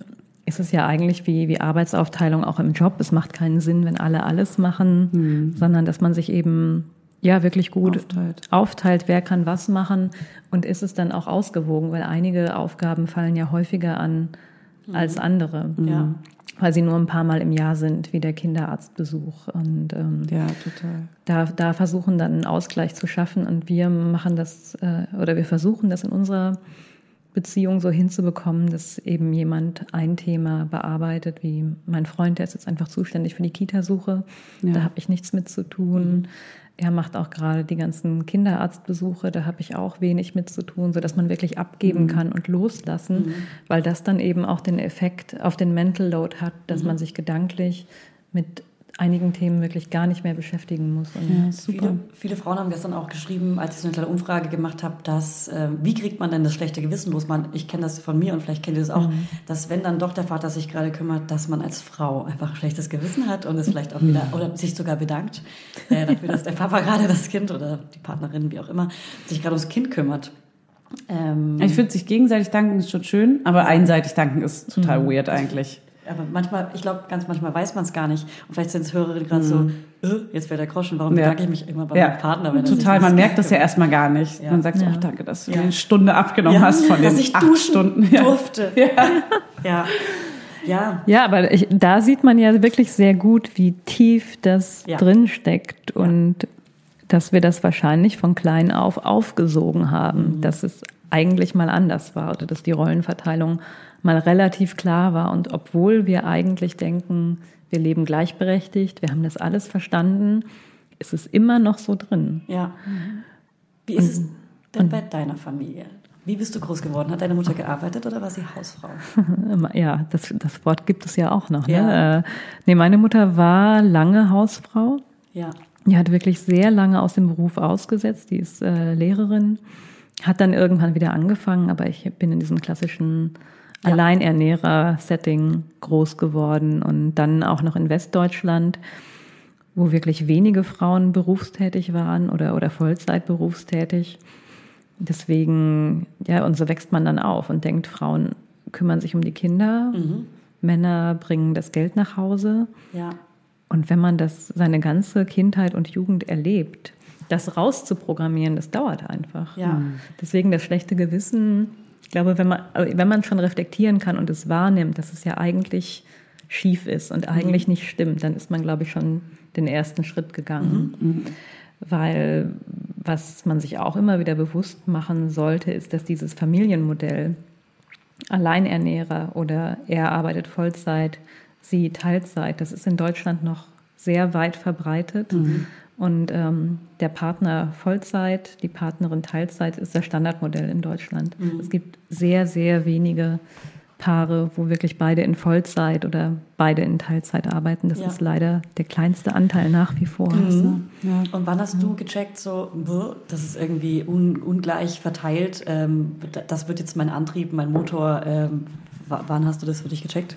ist es ja eigentlich wie, wie Arbeitsaufteilung auch im Job. Es macht keinen Sinn, wenn alle alles machen, sondern dass man sich eben ja wirklich gut Aufteilt. aufteilt, wer kann was machen und ist es dann auch ausgewogen, weil einige Aufgaben fallen ja häufiger an als andere, Ja. weil sie nur ein paar Mal im Jahr sind, wie der Kinderarztbesuch. Und ähm, Ja, total. da, da versuchen dann einen Ausgleich zu schaffen und wir machen das äh, oder wir versuchen das in unserer Beziehung so hinzubekommen, dass eben jemand ein Thema bearbeitet, wie mein Freund, der ist jetzt einfach zuständig für die Kitasuche, Ja. da habe ich nichts mit zu tun. Er macht auch gerade die ganzen Kinderarztbesuche, da habe ich auch wenig mit zu tun, sodass man wirklich abgeben kann und loslassen, weil das dann eben auch den Effekt auf den Mental Load hat, dass man sich gedanklich mit einigen Themen wirklich gar nicht mehr beschäftigen muss. Und Ja, super. Viele, viele Frauen haben gestern auch geschrieben, als ich so eine kleine Umfrage gemacht habe, dass äh, wie kriegt man denn das schlechte Gewissen los? Man, ich kenne das von mir und vielleicht kennt ihr das auch, dass wenn dann doch der Vater sich gerade kümmert, dass man als Frau einfach ein schlechtes Gewissen hat und es vielleicht auch wieder oder sich sogar bedankt äh, dafür, dass der Papa gerade das Kind oder die Partnerin, wie auch immer, sich gerade ums Kind kümmert. Ähm, Ich finde, sich gegenseitig danken ist schon schön, aber einseitig danken ist total weird eigentlich. Aber manchmal, ich glaube, ganz manchmal weiß man es gar nicht. Und vielleicht sind es Hörerinnen gerade so, äh, jetzt wäre der Groschen, warum Mhm. Ja. bedanke ich mich immer bei meinem Partner? Wenn total. Man merkt das ja erstmal gar nicht. Ja. Man sagt so, Ja. oh, danke, dass du Ja. eine Stunde abgenommen Ja, hast von den dass ich acht Stunden. Ja. durfte. Ja. Ja. Ja. Ja, aber ich, da sieht man ja wirklich sehr gut, wie tief das Ja. drin steckt und dass wir das wahrscheinlich von klein auf aufgesogen haben, dass es eigentlich mal anders war oder dass die Rollenverteilung mal relativ klar war. Und obwohl wir eigentlich denken, wir leben gleichberechtigt, wir haben das alles verstanden, ist es immer noch so drin. Ja. Wie ist es denn bei deiner Familie? Wie bist du groß geworden? Hat deine Mutter gearbeitet oder war sie Hausfrau? Ja, das, das Wort gibt es ja auch noch. Ja. Ne? Äh, nee, meine Mutter war lange Hausfrau. Ja. Die hat wirklich sehr lange aus dem Beruf ausgesetzt. Die ist äh, Lehrerin, hat dann irgendwann wieder angefangen, aber ich bin in diesem klassischen Ja. Alleiernährer-Setting groß geworden und dann auch noch in Westdeutschland, wo wirklich wenige Frauen berufstätig waren oder, oder Vollzeit berufstätig. Deswegen, ja, und so wächst man dann auf und denkt, Frauen kümmern sich um die Kinder, Männer bringen das Geld nach Hause. Ja. Und wenn man das seine ganze Kindheit und Jugend erlebt, das rauszuprogrammieren, das dauert einfach. Ja. Deswegen das schlechte Gewissen, glaube, wenn man, also wenn man schon reflektieren kann und es wahrnimmt, dass es ja eigentlich schief ist und eigentlich nicht stimmt, dann ist man, glaube ich, schon den ersten Schritt gegangen. Weil was man sich auch immer wieder bewusst machen sollte, ist, dass dieses Familienmodell Alleinernährer oder er arbeitet Vollzeit, sie Teilzeit. Das ist in Deutschland noch sehr weit verbreitet. Und ähm, der Partner Vollzeit, die Partnerin Teilzeit ist das Standardmodell in Deutschland. Es gibt sehr, sehr wenige Paare, wo wirklich beide in Vollzeit oder beide in Teilzeit arbeiten. Das Ja. ist leider der kleinste Anteil nach wie vor. Ja. Und wann hast du gecheckt, so, "Buh, das ist irgendwie un, ungleich verteilt, ähm, da- das wird jetzt mein Antrieb, mein Motor. Ähm, wa- wann hast du das für dich gecheckt?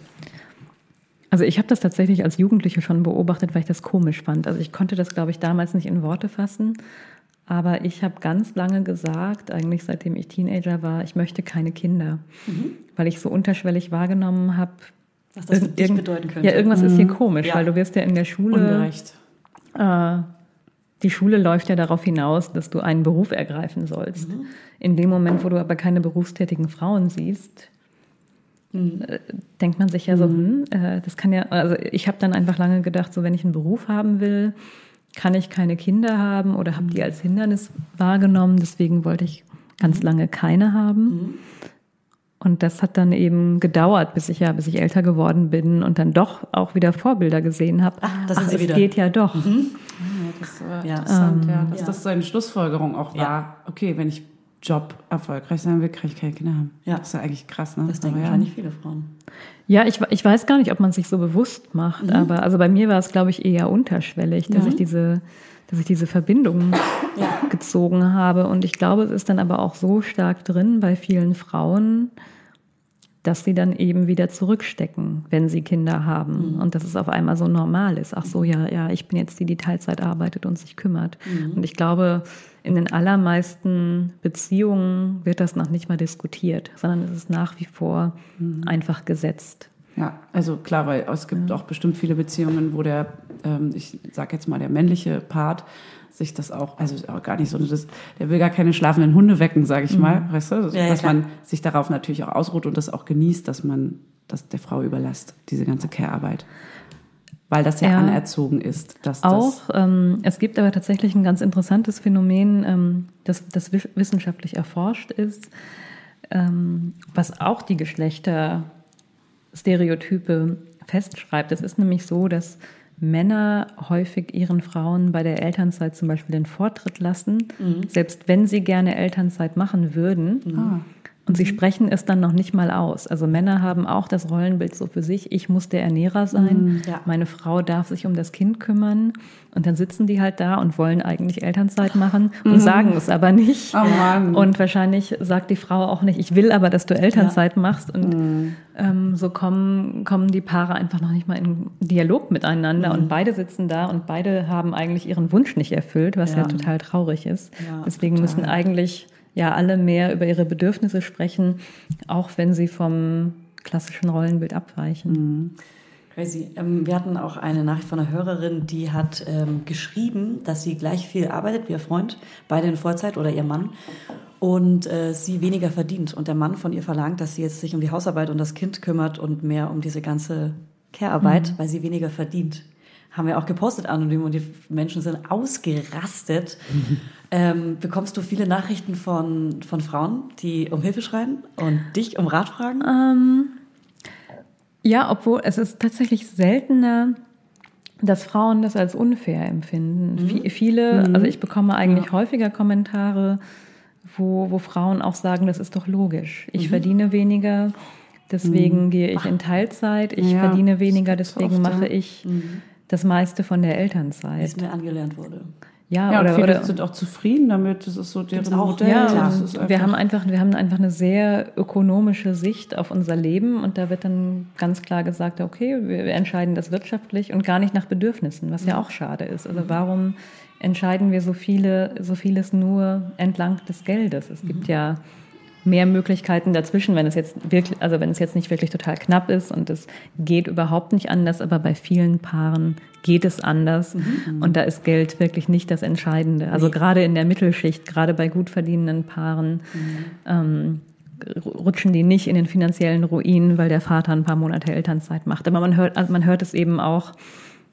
Also ich habe das tatsächlich als Jugendliche schon beobachtet, weil ich das komisch fand. Also ich konnte das, glaube ich, damals nicht in Worte fassen. Aber ich habe ganz lange gesagt, eigentlich seitdem ich Teenager war, ich möchte keine Kinder. Weil ich so unterschwellig wahrgenommen habe, Was das für dich irgend- bedeuten könnte. Ja, irgendwas ist hier komisch, Ja. weil du wirst ja in der Schule Ungerecht. äh, die Schule läuft ja darauf hinaus, dass du einen Beruf ergreifen sollst. In dem Moment, wo du aber keine berufstätigen Frauen siehst, denkt man sich ja so, hm, äh, das kann ja, also ich habe dann einfach lange gedacht, so wenn ich einen Beruf haben will, kann ich keine Kinder haben oder habe die als Hindernis wahrgenommen. Deswegen wollte ich ganz lange keine haben. Und das hat dann eben gedauert, bis ich ja, bis ich älter geworden bin und dann doch auch wieder Vorbilder gesehen habe. Ah, da sind Sie es wieder. geht ja doch. Ja, das war Ja. interessant, ja, dass ja. das so eine Schlussfolgerung auch Ja. war. Okay, wenn ich Job erfolgreich sein will, kann ich keine Kinder haben. Ja. Das ist ja eigentlich krass, ne? Das denken Aber ja. wahrscheinlich viele Frauen. Ja, ich, ich weiß gar nicht, ob man sich so bewusst macht, aber also bei mir war es, glaube ich, eher unterschwellig, dass Ja. ich diese, dass ich diese Verbindung Ja. gezogen habe. Und ich glaube, es ist dann aber auch so stark drin bei vielen Frauen, dass sie dann eben wieder zurückstecken, wenn sie Kinder haben. Und dass es auf einmal so normal ist. Ach so, ja, ja, ich bin jetzt die, die Teilzeit arbeitet und sich kümmert. Und ich glaube, in den allermeisten Beziehungen wird das noch nicht mal diskutiert, sondern es ist nach wie vor einfach gesetzt. Ja, also klar, weil es gibt auch bestimmt viele Beziehungen, wo der, ähm, ich sag jetzt mal, der männliche Part sich das auch, also ist auch gar nicht so, das, der will gar keine schlafenden Hunde wecken, sage ich mal, weißt du, dass, Ja, ja, man sich darauf natürlich auch ausruht und das auch genießt, dass man das der Frau überlässt, diese ganze Care-Arbeit. Weil das ja, Ja. anerzogen ist, dass Auch, ähm, es gibt aber tatsächlich ein ganz interessantes Phänomen, ähm, das, das wiss- wissenschaftlich erforscht ist, ähm, was auch die Geschlechterstereotype festschreibt. Es ist nämlich so, dass Männer häufig ihren Frauen bei der Elternzeit zum Beispiel den Vortritt lassen, selbst wenn sie gerne Elternzeit machen würden. das, ah, Und sie sprechen es dann noch nicht mal aus. Also Männer haben auch das Rollenbild so für sich, ich muss der Ernährer sein, Ja. meine Frau darf sich um das Kind kümmern. Und dann sitzen die halt da und wollen eigentlich Elternzeit machen und sagen es aber nicht. Oh Mann. Und wahrscheinlich sagt die Frau auch nicht, ich will aber, dass du Elternzeit machst. Und ähm, so kommen, kommen die Paare einfach noch nicht mal in Dialog miteinander. Und beide sitzen da und beide haben eigentlich ihren Wunsch nicht erfüllt, was ja, Ja. total traurig ist. Ja, Deswegen müssen eigentlich ja alle mehr über ihre Bedürfnisse sprechen, auch wenn sie vom klassischen Rollenbild abweichen. Crazy. Ähm, wir hatten auch eine Nachricht von einer Hörerin, die hat ähm, geschrieben, dass sie gleich viel arbeitet wie ihr Freund, beide in Vollzeit oder ihr Mann, und äh, sie weniger verdient. Und der Mann von ihr verlangt, dass sie jetzt sich um die Hausarbeit und das Kind kümmert und mehr um diese ganze Care-Arbeit, weil sie weniger verdient. Haben wir auch gepostet anonym und die Menschen sind ausgerastet. Ähm, bekommst du viele Nachrichten von, von Frauen, die um Hilfe schreien und dich um Rat fragen? Ähm, ja, obwohl es ist tatsächlich seltener, dass Frauen das als unfair empfinden. Vi- Viele, also ich bekomme eigentlich häufiger Kommentare, wo, wo Frauen auch sagen, das ist doch logisch. Ich verdiene weniger, deswegen gehe ich in Teilzeit. Ich Ja, verdiene weniger, deswegen oft, ja. mache ich das meiste von der Wie Elternzeit. es mir angelernt wurde. Ja, ja, und oder, viele oder sind auch zufrieden damit. Das ist so deren auch, Modell. Ja, wir haben einfach, wir haben einfach eine sehr ökonomische Sicht auf unser Leben und da wird dann ganz klar gesagt, okay, wir entscheiden das wirtschaftlich und gar nicht nach Bedürfnissen, was ja auch schade ist. Also warum entscheiden wir so viele, so vieles nur entlang des Geldes? Es gibt ja mehr Möglichkeiten dazwischen, wenn es jetzt wirklich, also wenn es jetzt nicht wirklich total knapp ist und es geht überhaupt nicht anders, aber bei vielen Paaren geht es anders und da ist Geld wirklich nicht das Entscheidende. Also gerade in der Mittelschicht, gerade bei gut verdienenden Paaren, ähm, rutschen die nicht in den finanziellen Ruin, weil der Vater ein paar Monate Elternzeit macht. Aber man hört, also man hört es eben auch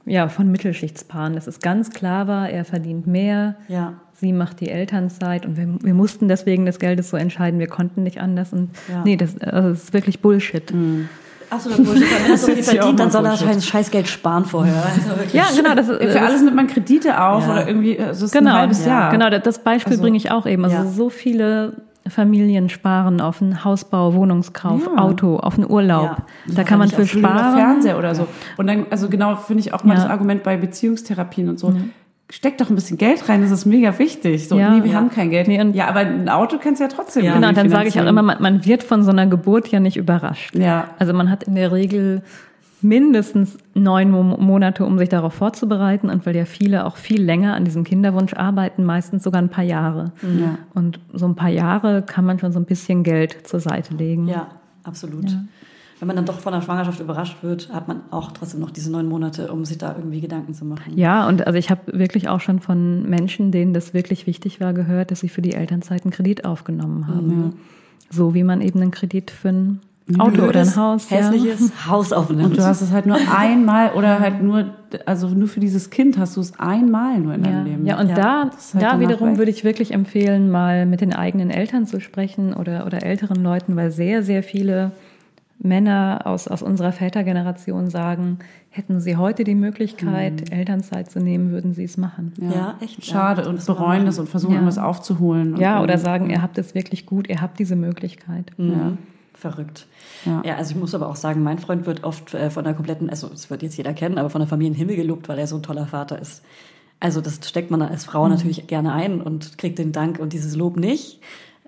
ja, von Mittelschichtspaaren, dass es ganz klar war, er verdient mehr, Ja. Sie macht die Elternzeit und wir, wir mussten deswegen des Geldes so entscheiden, wir konnten nicht anders. Und Ja. nee, das, also das ist wirklich Bullshit. Absolut Bullshit. Wenn er so viel verdient, dann soll er wahrscheinlich Scheißgeld sparen vorher. Also. Ja, genau. Das, Für alles nimmt man Kredite auf Ja. oder irgendwie, also es ist genau, ein halbes ja, Jahr. Genau, das- das Beispiel Also- bringe ich auch eben. Also Ja. so viele Familien sparen auf einen Hausbau, Wohnungskauf, Ja. Auto, auf einen Urlaub. Ja. Da kann man für sparen. Fernseher oder so. Und dann, also genau, finde ich auch mal Ja. das Argument bei Beziehungstherapien und so. Steck doch ein bisschen Geld rein, das ist mega wichtig. So, Ja. nee, wir Ja. haben kein Geld. Nee, und- ja, aber ein Auto kannst du ja trotzdem. Genau, und irgendwie dann sage ich auch immer, man, man wird von so einer Geburt ja nicht überrascht. Ja. Also man hat in der Regel mindestens neun Mo Monate, um sich darauf vorzubereiten. Und weil ja viele auch viel länger an diesem Kinderwunsch arbeiten, meistens sogar ein paar Jahre. Ja. Und so ein paar Jahre kann man schon so ein bisschen Geld zur Seite legen. Ja, absolut. Wenn man dann doch von der Schwangerschaft überrascht wird, hat man auch trotzdem noch diese neun Monate, um sich da irgendwie Gedanken zu machen. Ja, und also ich habe wirklich auch schon von Menschen, denen das wirklich wichtig war, gehört, dass sie für die Elternzeit einen Kredit aufgenommen haben. So wie man eben einen Kredit für ein Auto oder ein Blödes, Haus. ja. hässliches Haus aufnimmt. Und du hast es halt nur einmal oder halt nur, also nur für dieses Kind hast du es einmal nur in Ja, deinem Leben. ja und Ja, da, halt da wiederum weg. würde ich wirklich empfehlen, mal mit den eigenen Eltern zu sprechen oder, oder älteren Leuten, weil sehr, sehr viele Männer aus, aus unserer Vätergeneration sagen, hätten sie heute die Möglichkeit, Elternzeit zu nehmen, würden sie es machen. Ja, echt. Schade Ja, und das bereuen es und versuchen Ja. irgendwas aufzuholen. und Ja, oder sagen, ihr habt es wirklich gut, ihr habt diese Möglichkeit. Mhm. Verrückt. Ja. Ja. also ich muss aber auch sagen, mein Freund wird oft äh, von der kompletten, also das wird jetzt jeder kennen, aber von der Familie in den Himmel gelobt, weil er so ein toller Vater ist. Also das steckt man als Frau natürlich gerne ein und kriegt den Dank und dieses Lob nicht.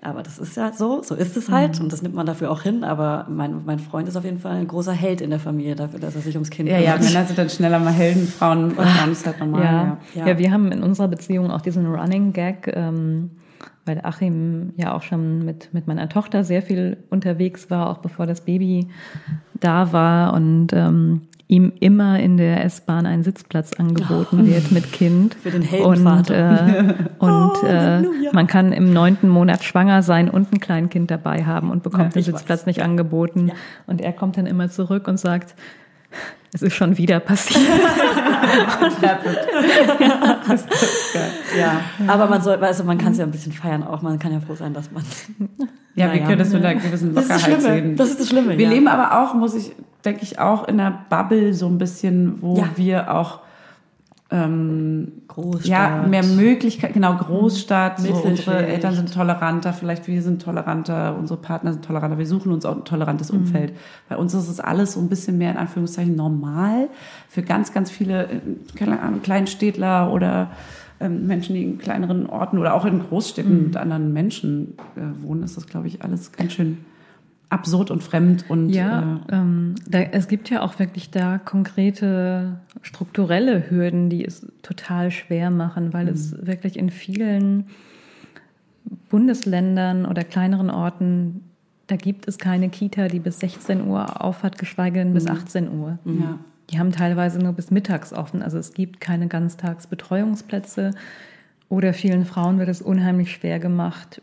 Aber das ist ja so, so ist es halt und das nimmt man dafür auch hin. Aber mein, mein Freund ist auf jeden Fall ein großer Held in der Familie dafür, dass er sich ums Kind Ja, ja, kümmert. Männer sind dann schneller mal Helden, Frauen, Frauen ist halt normal. Ja. Ja. Ja. Ja. wir haben in unserer Beziehung auch diesen Running Gag, ähm, weil Achim ja auch schon mit, mit meiner Tochter sehr viel unterwegs war, auch bevor das Baby da war und ähm, ihm immer in der S-Bahn ein Sitzplatz angeboten wird mit Kind. Für den Und, Heldenvater. äh, und Oh, äh, man kann im neunten Monat schwanger sein und ein Kleinkind dabei haben und bekommt Ja, den Sitzplatz weiß. nicht angeboten. Und er kommt dann immer zurück und sagt, es ist schon wieder passiert. Ja, aber man soll, also man kann es ja ein bisschen feiern auch. Man kann ja froh sein, dass man. Ja, wir Naja. können das mit einer gewissen Lockerheit sehen. Das ist das Schlimme. Wir ja. leben aber auch, muss ich, denke ich, auch in einer Bubble so ein bisschen, wo Ja. wir auch ähm, Großstadt. ja mehr Möglichkeiten, genau Großstadt, so Mittelschicht. unsere Eltern sind toleranter, vielleicht wir sind toleranter, unsere Partner sind toleranter, wir suchen uns auch ein tolerantes Mhm. Umfeld. Bei uns ist es alles so ein bisschen mehr in Anführungszeichen normal. Für ganz, ganz viele äh, keine Ahnung, Kleinstädtler oder ähm, Menschen, die in kleineren Orten oder auch in Großstädten Mhm. mit anderen Menschen äh, wohnen, ist das, glaube ich, alles ganz schön absurd und fremd und Ja, äh, ähm, da, es gibt ja auch wirklich da konkrete strukturelle Hürden, die es total schwer machen, weil es wirklich in vielen Bundesländern oder kleineren Orten, da gibt es keine Kita, die bis 16 Uhr auf hat, geschweige denn bis 18 Uhr. ja. Die haben teilweise nur bis mittags offen. Also es gibt keine Ganztagsbetreuungsplätze. Oder vielen Frauen wird es unheimlich schwer gemacht,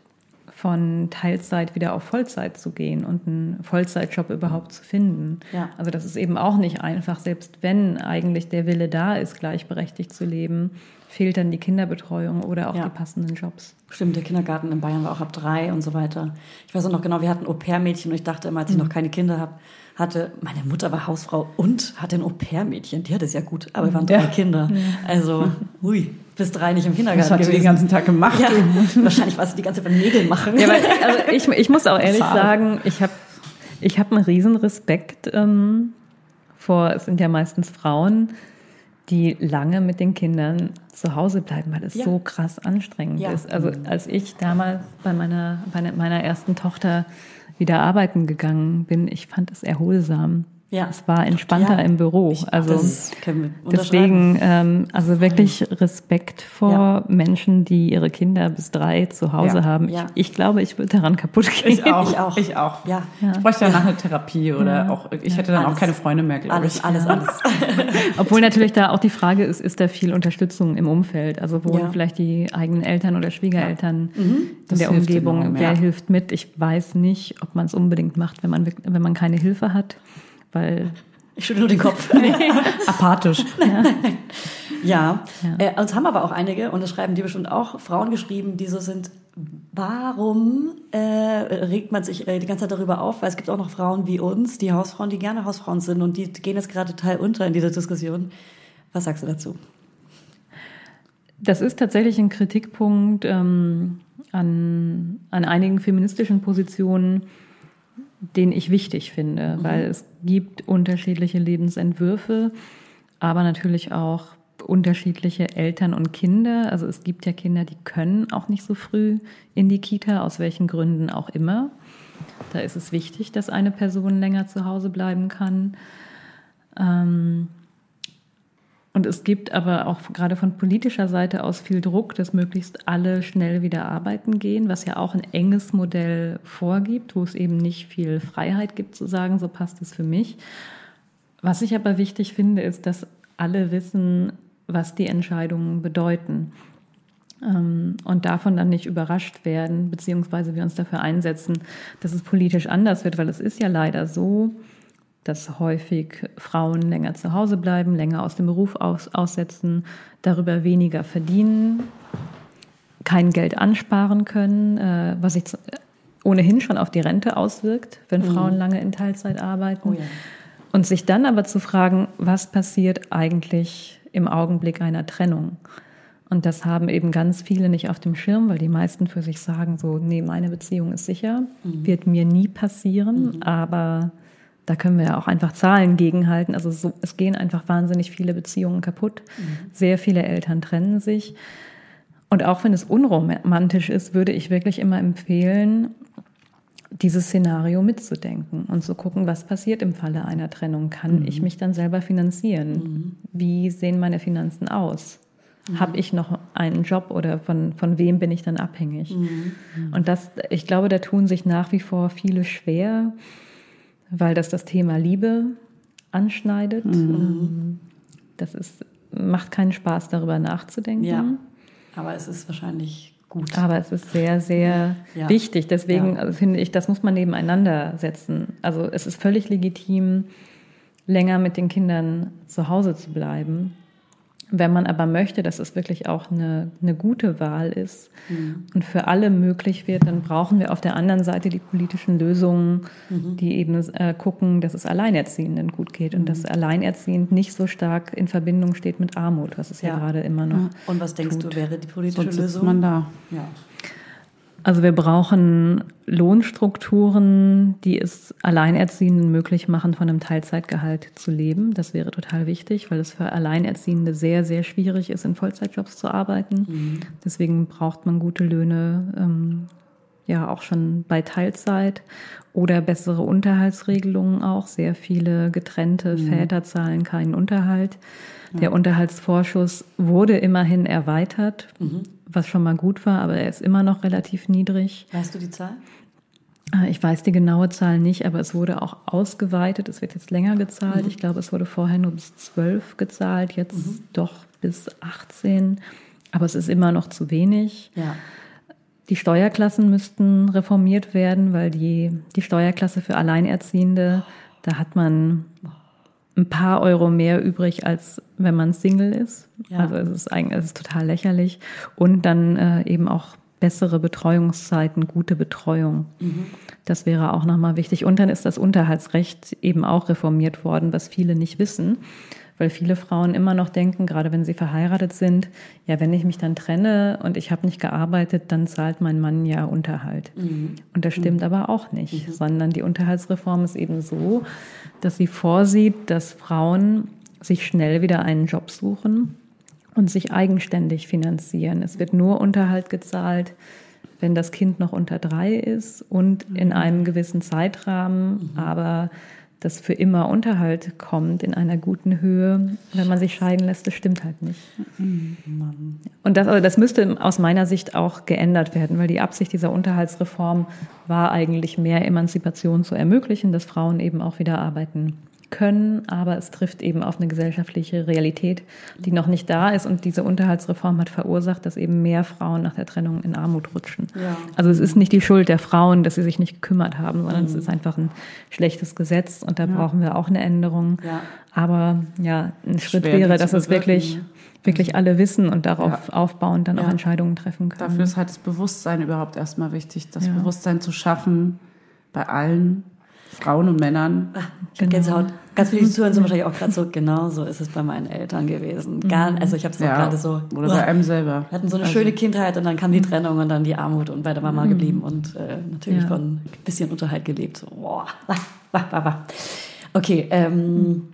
von Teilzeit wieder auf Vollzeit zu gehen und einen Vollzeitjob überhaupt zu finden. Ja. Also das ist eben auch nicht einfach, selbst wenn eigentlich der Wille da ist, gleichberechtigt zu leben, fehlt dann die Kinderbetreuung oder auch Ja. die passenden Jobs. Stimmt, der Kindergarten in Bayern war auch ab drei und so weiter. Ich weiß auch noch genau, wir hatten Au-pair-Mädchen und ich dachte immer, als ich noch keine Kinder hab, hatte, meine Mutter war Hausfrau und hatte ein Au-pair-Mädchen. Die hatte es ja gut, aber wir waren drei Ja. Kinder. Also, hui, bis drei nicht im Kindergarten Was hat die den gewesen. ganzen Tag gemacht? ja, wahrscheinlich war sie die ganze Zeit beim Nägel machen. Ja, weil, also ich, ich muss auch ehrlich Schade. sagen, ich habe ich hab einen riesen Respekt ähm, vor, es sind ja meistens Frauen, die lange mit den Kindern zu Hause bleiben, weil es Ja. so krass anstrengend Ja. ist. Also als ich damals bei meiner, bei meiner ersten Tochter wieder arbeiten gegangen bin, ich fand es erholsam. Ja. Es war entspannter Ja. im Büro. also wir unterschreiben. Deswegen, ähm, also wirklich Respekt vor Ja. Menschen, die ihre Kinder bis drei zu Hause Ja. haben. Ja. Ich, ich glaube, ich würde daran kaputt gehen. Ich auch. Ich auch. Ich auch. Ja. Ich bräuchte danach eine Therapie oder auch, ich hätte dann auch Alles. keine Freunde mehr, glaube Alles, ich. alles, alles. Obwohl natürlich da auch die Frage ist, ist da viel Unterstützung im Umfeld? Also wohnen Ja. vielleicht die eigenen Eltern oder Schwiegereltern in Das der Umgebung? enorm, Wer ja. hilft mit? Ich weiß nicht, ob man es unbedingt macht, wenn man, wenn man keine Hilfe hat, weil Ich schüttle nur den Kopf. Apathisch. Ja, Äh, uns haben aber auch einige, und das schreiben die bestimmt auch, Frauen geschrieben, die so sind, warum äh, regt man sich äh, die ganze Zeit darüber auf? Weil es gibt auch noch Frauen wie uns, die Hausfrauen, die gerne Hausfrauen sind und die gehen jetzt gerade total unter in dieser Diskussion. Was sagst du dazu? Das ist tatsächlich ein Kritikpunkt ähm, an, an einigen feministischen Positionen, den ich wichtig finde, weil es gibt unterschiedliche Lebensentwürfe, aber natürlich auch unterschiedliche Eltern und Kinder. Also es gibt ja Kinder, die können auch nicht so früh in die Kita, aus welchen Gründen auch immer. Da ist es wichtig, dass eine Person länger zu Hause bleiben kann. Ähm, und es gibt aber auch gerade von politischer Seite aus viel Druck, dass möglichst alle schnell wieder arbeiten gehen, was ja auch ein enges Modell vorgibt, wo es eben nicht viel Freiheit gibt zu sagen, so passt es für mich. Was ich aber wichtig finde, ist, dass alle wissen, was die Entscheidungen bedeuten ähm, und davon dann nicht überrascht werden, beziehungsweise wir uns dafür einsetzen, dass es politisch anders wird, weil es ist ja leider so, dass häufig Frauen länger zu Hause bleiben, länger aus dem Beruf aus, aussetzen, darüber weniger verdienen, kein Geld ansparen können, äh, was sich ohnehin schon auf die Rente auswirkt, wenn Frauen lange in Teilzeit arbeiten. Oh ja. Und sich dann aber zu fragen, was passiert eigentlich im Augenblick einer Trennung? Und das haben eben ganz viele nicht auf dem Schirm, weil die meisten für sich sagen, so, nee, meine Beziehung ist sicher, wird mir nie passieren, aber da können wir ja auch einfach Zahlen gegenhalten. Also so, es gehen einfach wahnsinnig viele Beziehungen kaputt. Sehr viele Eltern trennen sich. Und auch wenn es unromantisch ist, würde ich wirklich immer empfehlen, dieses Szenario mitzudenken und zu gucken, was passiert im Falle einer Trennung. Kann ich mich dann selber finanzieren? Wie sehen meine Finanzen aus? Habe ich noch einen Job oder von, von wem bin ich dann abhängig? Und das, ich glaube, da tun sich nach wie vor viele schwer, weil das das Thema Liebe anschneidet. Ähm, Das ist, macht keinen Spaß, darüber nachzudenken. Ja, aber es ist wahrscheinlich gut. Aber es ist sehr, sehr Ja. wichtig. Deswegen Ja. also finde ich, das muss man nebeneinander setzen. Also es ist völlig legitim, länger mit den Kindern zu Hause zu bleiben. Wenn man aber möchte, dass es wirklich auch eine, eine gute Wahl ist Mhm. und für alle möglich wird, dann brauchen wir auf der anderen Seite die politischen Lösungen, Mhm. die eben äh, gucken, dass es Alleinerziehenden gut geht und Mhm. dass Alleinerziehend nicht so stark in Verbindung steht mit Armut, was es ja, Ja. gerade immer noch Und was denkst tut. du, wäre die politische Sonst sitzt Lösung? man da. Ja. Also wir brauchen Lohnstrukturen, die es Alleinerziehenden möglich machen, von einem Teilzeitgehalt zu leben. Das wäre total wichtig, weil es für Alleinerziehende sehr, sehr schwierig ist, in Vollzeitjobs zu arbeiten. Deswegen braucht man gute Löhne, ähm, ja auch schon bei Teilzeit oder bessere Unterhaltsregelungen auch. Sehr viele getrennte Väter zahlen keinen Unterhalt. Der Unterhaltsvorschuss wurde immerhin erweitert, was schon mal gut war, aber er ist immer noch relativ niedrig. Weißt du die Zahl? Äh, Ich weiß die genaue Zahl nicht, aber es wurde auch ausgeweitet. Es wird jetzt länger gezahlt. Ich glaube, es wurde vorher nur bis 12 gezahlt, jetzt doch bis 18. Aber es ist immer noch zu wenig. Ja. Die Steuerklassen müssten reformiert werden, weil die, die Steuerklasse für Alleinerziehende, da hat man ein paar Euro mehr übrig, als wenn man Single ist. Ja. Also es ist eigentlich es ist total lächerlich. Und dann äh, eben auch bessere Betreuungszeiten, gute Betreuung. Das wäre auch nochmal wichtig. Und dann ist das Unterhaltsrecht eben auch reformiert worden, was viele nicht wissen. Weil viele Frauen immer noch denken, gerade wenn sie verheiratet sind, ja, wenn ich mich dann trenne und ich habe nicht gearbeitet, dann zahlt mein Mann ja Unterhalt. Und das stimmt aber auch nicht, sondern die Unterhaltsreform ist eben so, dass sie vorsieht, dass Frauen sich schnell wieder einen Job suchen und sich eigenständig finanzieren. Es wird nur Unterhalt gezahlt, wenn das Kind noch unter drei ist und in einem gewissen Zeitrahmen, aber dass für immer Unterhalt kommt in einer guten Höhe, wenn man sich scheiden lässt, das stimmt halt nicht. Und das, also das müsste aus meiner Sicht auch geändert werden, weil die Absicht dieser Unterhaltsreform war eigentlich mehr Emanzipation zu ermöglichen, dass Frauen eben auch wieder arbeiten können, aber es trifft eben auf eine gesellschaftliche Realität, die noch nicht da ist. Und diese Unterhaltsreform hat verursacht, dass eben mehr Frauen nach der Trennung in Armut rutschen. Ja. Also es ist nicht die Schuld der Frauen, dass sie sich nicht gekümmert haben, sondern es ist einfach ein schlechtes Gesetz und da brauchen wir auch eine Änderung. Ja. Aber ja, ein Schritt Schwer, wäre, dass es wirklich, wirklich alle wissen und darauf Ja. aufbauend dann auch Ja. Entscheidungen treffen können. Dafür ist halt das Bewusstsein überhaupt erstmal wichtig, das Ja. Bewusstsein zu schaffen bei allen Frauen und Männern. Hab Gänsehaut. Ganz viele, die zuhören, sind wahrscheinlich auch gerade so, genau so ist es bei meinen Eltern gewesen. Gar, also ich habe es auch gerade so. Oder bei einem selber. Wir hatten so eine Also- schöne Kindheit und dann kam die Trennung und dann die Armut und bei der Mama geblieben und äh, natürlich Ja. von ein bisschen Unterhalt gelebt. So, boah. Okay, ähm,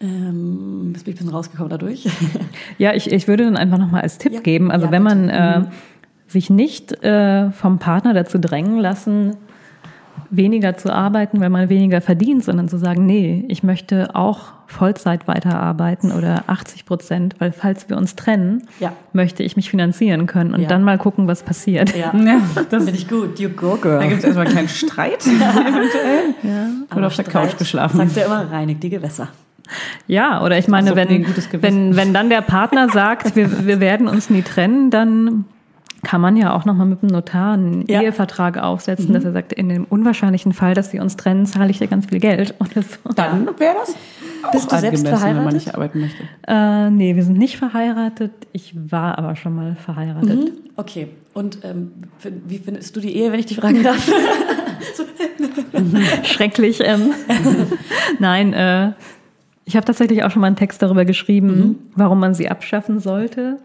ähm, jetzt bin ich ein bisschen rausgekommen dadurch. Ja, ich, ich würde dann einfach nochmal als Tipp Ja. geben, also Ja, wenn man bitte. äh, sich nicht äh, vom Partner dazu drängen lassen, weniger zu arbeiten, weil man weniger verdient, sondern zu sagen, nee, ich möchte auch Vollzeit weiterarbeiten oder 80 Prozent, weil falls wir uns trennen, Ja. möchte ich mich finanzieren können und Ja. dann mal gucken, was passiert. ja, Ja, das finde ich gut. You go, girl. da gibt es erstmal einen kleinen Streit, eventuell. Oder auf der Streit, Couch geschlafen. Sagst du ja immer, reinigt die Gewässer. Ja, oder ich meine, wenn, ein gutes Gewissen. wenn, wenn dann der Partner sagt, wir, wir werden uns nie trennen, dann kann man ja auch nochmal mit dem Notar einen Ja. Ehevertrag aufsetzen, dass er sagt, in dem unwahrscheinlichen Fall, dass wir uns trennen, zahle ich dir ganz viel Geld. Oder so. Dann wäre das Bist auch du selbst angemessen, wenn man verheiratet? nicht arbeiten möchte. Äh, nee, wir sind nicht verheiratet. Ich war aber schon mal verheiratet. Mhm. Okay, und ähm, wie findest du die Ehe, wenn ich dich fragen darf? Schrecklich. Ähm. Nein, äh, ich habe tatsächlich auch schon mal einen Text darüber geschrieben, warum man sie abschaffen sollte.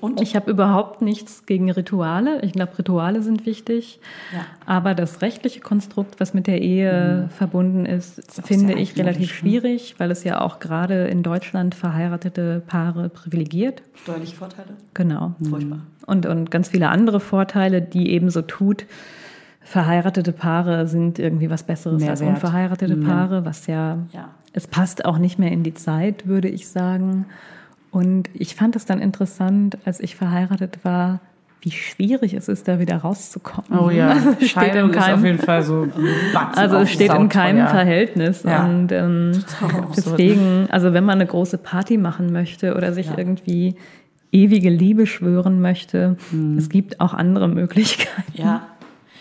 Und? Ich habe überhaupt nichts gegen Rituale. Ich glaube, Rituale sind wichtig. Ja. Aber das rechtliche Konstrukt, was mit der Ehe verbunden ist, auch finde ich relativ ne? schwierig, weil es ja auch gerade in Deutschland verheiratete Paare privilegiert. Steuerliche Vorteile? Genau. Furchtbar. Und, und ganz viele andere Vorteile, die eben so tut. Verheiratete Paare sind irgendwie was Besseres Mehr als unverheiratete Ja. Paare, was ja, Ja. es passt auch nicht mehr in die Zeit, würde ich sagen. Und ich fand es dann interessant, als ich verheiratet war, wie schwierig es ist, da wieder rauszukommen. Oh ja, Also es steht Scheidung in ist auf keinem, jeden Fall so. Batzen also es steht in keinem Verhältnis. Ja. Und ähm, deswegen, also wenn man eine große Party machen möchte oder sich Ja. irgendwie ewige Liebe schwören möchte, es gibt auch andere Möglichkeiten. Ja.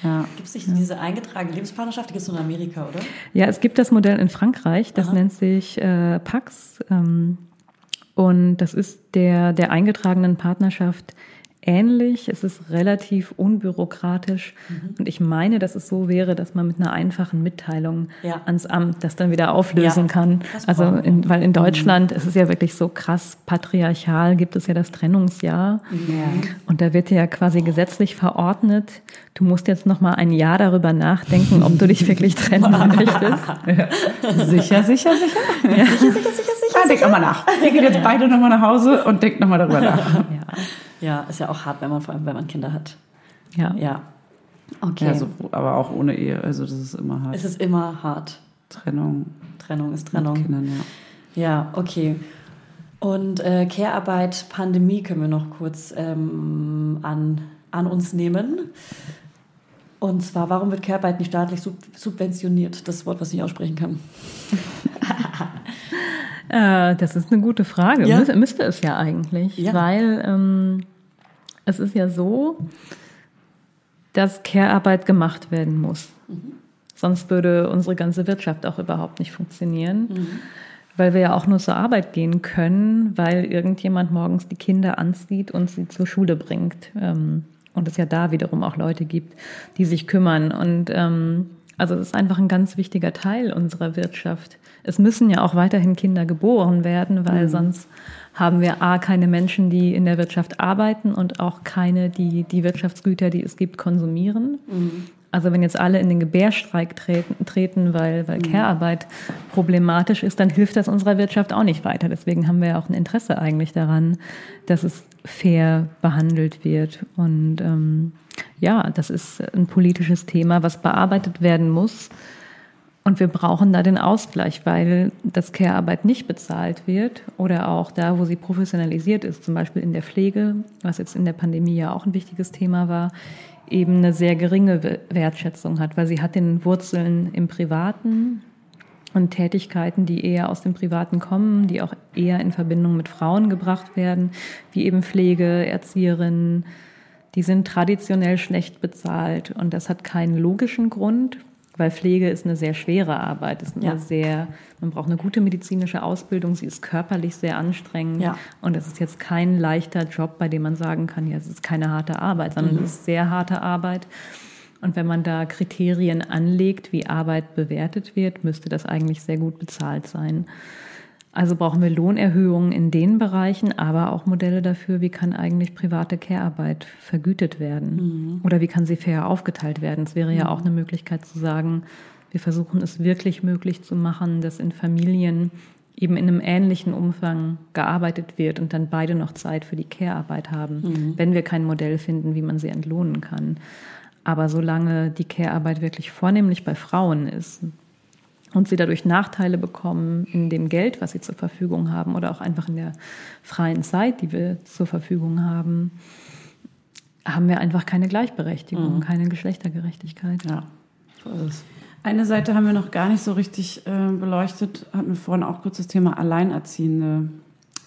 Ja. Gibt es nicht diese eingetragene Lebenspartnerschaft? Die gibt es nur in Amerika, oder? Ja, es gibt das Modell in Frankreich, das nennt sich äh, Pax. Ähm, und das ist der, der eingetragenen Partnerschaft ähnlich. Es ist relativ unbürokratisch. Und ich meine, dass es so wäre, dass man mit einer einfachen Mitteilung Ja. ans Amt das dann wieder auflösen Ja, kann. Also, in, weil in Deutschland ist es ja wirklich so krass patriarchal, gibt es ja das Trennungsjahr. Und da wird ja quasi gesetzlich verordnet, du musst jetzt noch mal ein Jahr darüber nachdenken, ob du dich wirklich trennen möchtest. Sicher, sicher, sicher. Ja. Sicher, sicher, sicher, sicher. Ah, denk nochmal nach. Wir gehen jetzt beide nochmal nach Hause und denkt nochmal darüber nach. Ja, Ja, ist ja auch hart, wenn man vor allem, wenn man Kinder hat. ja. Ja. Okay. Ja, so, aber auch ohne Ehe. Also das ist immer hart. es ist immer hart. Trennung Trennung ist mit Trennung. Kindern, ja. Ja, okay. Und äh, Care-Arbeit, Pandemie können wir noch kurz ähm, an, an uns nehmen. Und zwar, warum wird Care-Arbeit nicht staatlich sub subventioniert? Das Wort, was ich nicht aussprechen kann. Äh, das ist eine gute Frage. Ja. Müs müsste es ja eigentlich, Ja. weil ähm, es ist ja so, dass Care-Arbeit gemacht werden muss. Sonst würde unsere ganze Wirtschaft auch überhaupt nicht funktionieren. Weil wir ja auch nur zur Arbeit gehen können, weil irgendjemand morgens die Kinder anzieht und sie zur Schule bringt. Ähm, und es ja da wiederum auch Leute gibt, die sich kümmern. Und ähm, also es ist einfach ein ganz wichtiger Teil unserer Wirtschaft. Es müssen ja auch weiterhin Kinder geboren werden, weil sonst haben wir A, keine Menschen, die in der Wirtschaft arbeiten und auch keine, die die Wirtschaftsgüter, die es gibt, konsumieren. Also wenn jetzt alle in den Gebärstreik treten, treten weil, weil Care-Arbeit problematisch ist, dann hilft das unserer Wirtschaft auch nicht weiter. Deswegen haben wir ja auch ein Interesse eigentlich daran, dass es fair behandelt wird. Und ähm, ja, das ist ein politisches Thema, was bearbeitet werden muss. Und wir brauchen da den Ausgleich, weil das Care-Arbeit nicht bezahlt wird oder auch da, wo sie professionalisiert ist, zum Beispiel in der Pflege, was jetzt in der Pandemie ja auch ein wichtiges Thema war, eben eine sehr geringe Wertschätzung hat, weil sie hat den Wurzeln im Privaten. und Tätigkeiten, die eher aus dem Privaten kommen, die auch eher in Verbindung mit Frauen gebracht werden, wie eben Pflege, Erzieherinnen, die sind traditionell schlecht bezahlt und das hat keinen logischen Grund, weil Pflege ist eine sehr schwere Arbeit, ist eine Ja. sehr, man braucht eine gute medizinische Ausbildung, sie ist körperlich sehr anstrengend Ja. und es ist jetzt kein leichter Job, bei dem man sagen kann, ja, es ist keine harte Arbeit, sondern es ist sehr harte Arbeit. Und wenn man da Kriterien anlegt, wie Arbeit bewertet wird, müsste das eigentlich sehr gut bezahlt sein. Also brauchen wir Lohnerhöhungen in den Bereichen, aber auch Modelle dafür, wie kann eigentlich private Care-Arbeit vergütet werden oder wie kann sie fair aufgeteilt werden. Es wäre ja auch eine Möglichkeit zu sagen, wir versuchen es wirklich möglich zu machen, dass in Familien eben in einem ähnlichen Umfang gearbeitet wird und dann beide noch Zeit für die Care-Arbeit haben, wenn wir kein Modell finden, wie man sie entlohnen kann. Aber solange die Care-Arbeit wirklich vornehmlich bei Frauen ist und sie dadurch Nachteile bekommen in dem Geld, was sie zur Verfügung haben oder auch einfach in der freien Zeit, die wir zur Verfügung haben, haben wir einfach keine Gleichberechtigung, keine Geschlechtergerechtigkeit. Ja, so ist es. Eine Seite haben wir noch gar nicht so richtig äh, beleuchtet, hatten wir vorhin auch kurz das Thema alleinerziehende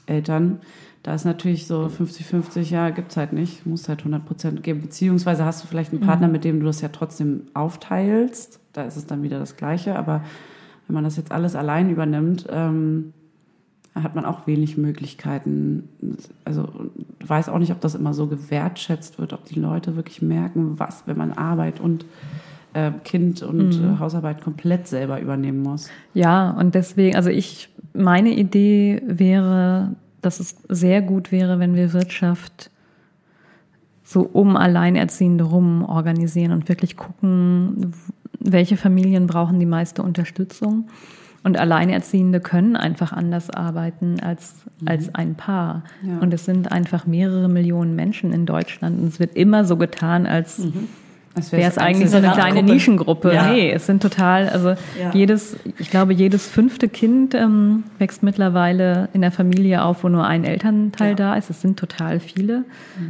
Eltern. Da ist natürlich so 50-50, ja, gibt's halt nicht, muss halt 100 Prozent geben. Beziehungsweise hast du vielleicht einen Partner, mit dem du das ja trotzdem aufteilst. Da ist es dann wieder das Gleiche. Aber wenn man das jetzt alles allein übernimmt, ähm, hat man auch wenig Möglichkeiten. Also weiß auch nicht, ob das immer so gewertschätzt wird, ob die Leute wirklich merken, was, wenn man Arbeit und äh, Kind und äh, Hausarbeit komplett selber übernehmen muss. Ja, und deswegen, also ich, meine Idee wäre, dass es sehr gut wäre, wenn wir Wirtschaft so um Alleinerziehende rum organisieren und wirklich gucken, welche Familien brauchen die meiste Unterstützung. Und Alleinerziehende können einfach anders arbeiten als, als ein Paar. Ja. Und es sind einfach mehrere Millionen Menschen in Deutschland. Und es wird immer so getan, als Als wäre es eigentlich so eine kleine Gruppe. Nischengruppe. Ja. Nee, es sind total, also Ja. jedes, ich glaube, jedes fünfte Kind ähm, wächst mittlerweile in der Familie auf, wo nur ein Elternteil Ja. da ist. Es sind total viele.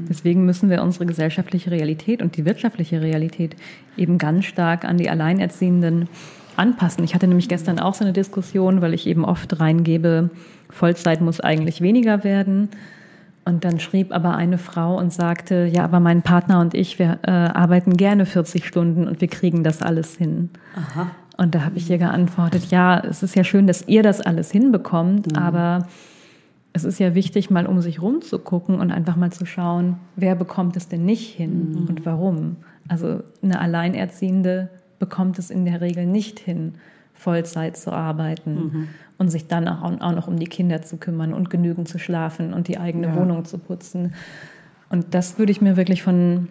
Deswegen müssen wir unsere gesellschaftliche Realität und die wirtschaftliche Realität eben ganz stark an die Alleinerziehenden anpassen. Ich hatte nämlich gestern auch so eine Diskussion, weil ich eben oft reingebe, Vollzeit muss eigentlich weniger werden. Und dann schrieb aber eine Frau und sagte, ja, aber mein Partner und ich, wir äh, arbeiten gerne 40 Stunden und wir kriegen das alles hin. Und da habe ich ihr geantwortet, ja, es ist ja schön, dass ihr das alles hinbekommt, aber es ist ja wichtig, mal um sich rum zu gucken und einfach mal zu schauen, wer bekommt es denn nicht hin und warum. Also eine Alleinerziehende bekommt es in der Regel nicht hin, Vollzeit zu arbeiten und sich dann auch, auch noch um die Kinder zu kümmern und genügend zu schlafen und die eigene Ja. Wohnung zu putzen. Und das würde ich mir wirklich von,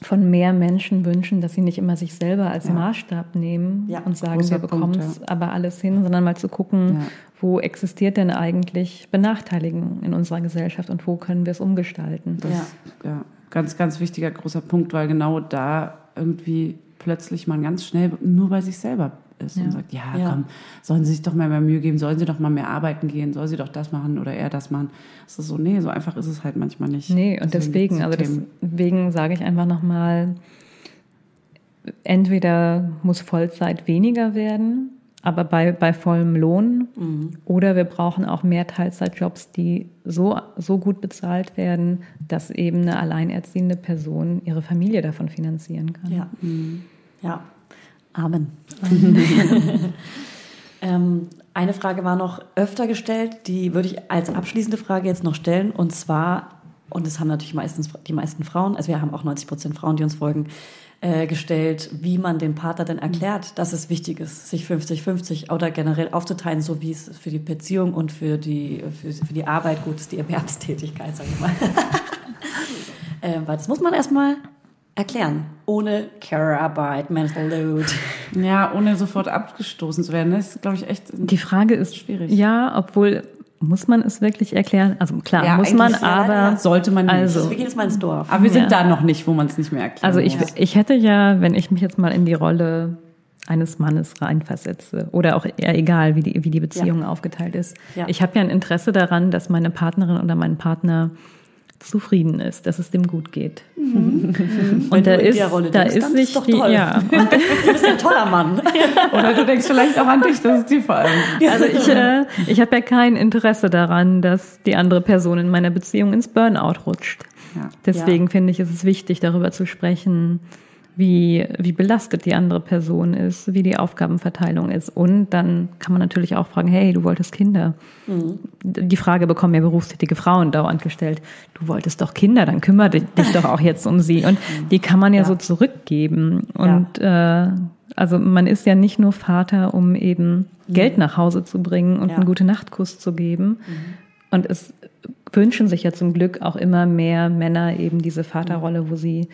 von mehr Menschen wünschen, dass sie nicht immer sich selber als Ja. Maßstab nehmen Ja, und sagen, wir bekommen es aber alles hin, sondern mal zu gucken, wo existiert denn eigentlich Benachteiligung in unserer Gesellschaft und wo können wir es umgestalten. Das, ja. ganz, ganz wichtiger großer Punkt, weil genau da irgendwie plötzlich man ganz schnell nur bei sich selber ist Ja. und sagt, ja, Ja. komm, sollen sie sich doch mal mehr Mühe geben, sollen sie doch mal mehr arbeiten gehen, soll sie doch das machen oder er das machen. Es ist so, nee, so einfach ist es halt manchmal nicht. Nee, und deswegen, also Themen. deswegen sage ich einfach nochmal, entweder muss Vollzeit weniger werden, aber bei, bei vollem Lohn, oder wir brauchen auch mehr Teilzeitjobs, die so, so gut bezahlt werden, dass eben eine alleinerziehende Person ihre Familie davon finanzieren kann. Ja. Ja. Amen. ähm, eine Frage war noch öfter gestellt, die würde ich als abschließende Frage jetzt noch stellen. Und zwar, und das haben natürlich meistens die meisten Frauen, also wir haben auch 90 Prozent Frauen, die uns folgen, äh, gestellt, wie man dem Partner denn erklärt, dass es wichtig ist, sich 50-50 oder generell aufzuteilen, so wie es für die Beziehung und für die, für, für die Arbeit gut ist, die Erwerbstätigkeit, sage ich mal. äh, weil das muss man erstmal erklären, ohne Care-Arbeit, Mental Load. Ja, ohne sofort abgestoßen zu werden. Das ist, glaube ich, echt Die Frage ist schwierig. Ja, obwohl muss man es wirklich erklären? Also klar, Ja, muss man, ja, aber ja, sollte man nicht. Also, Wir gehen jetzt mal ins Dorf. Aber wir sind Ja. da noch nicht, wo man es nicht mehr erklärt. also ich, ich hätte ja, wenn ich mich jetzt mal in die Rolle eines Mannes reinversetze oder auch eher egal, wie die, wie die Beziehung aufgeteilt ist. Ja. Ich habe ja ein Interesse daran, dass meine Partnerin oder mein Partner zufrieden ist, dass es dem gut geht. Wenn Und da du in ist, da denkst, ist sich die, toll. ja. Und Du bist ein toller Mann. Oder du denkst vielleicht auch an dich, das ist die allem. Also ich, äh, ich habe ja kein Interesse daran, dass die andere Person in meiner Beziehung ins Burnout rutscht. Ja. Deswegen Ja. finde ich, ist es wichtig, darüber zu sprechen, wie, wie belastet die andere Person ist, wie die Aufgabenverteilung ist. Und dann kann man natürlich auch fragen, hey, du wolltest Kinder. Die Frage bekommen ja berufstätige Frauen dauernd gestellt. Du wolltest doch Kinder, dann kümmere dich dich doch auch jetzt um sie. Und die kann man ja, so zurückgeben. Und äh, also man ist ja nicht nur Vater, um eben Geld nach Hause zu bringen und Ja. einen gute Nachtkuss zu geben. Und es wünschen sich ja zum Glück auch immer mehr Männer eben diese Vaterrolle, wo sie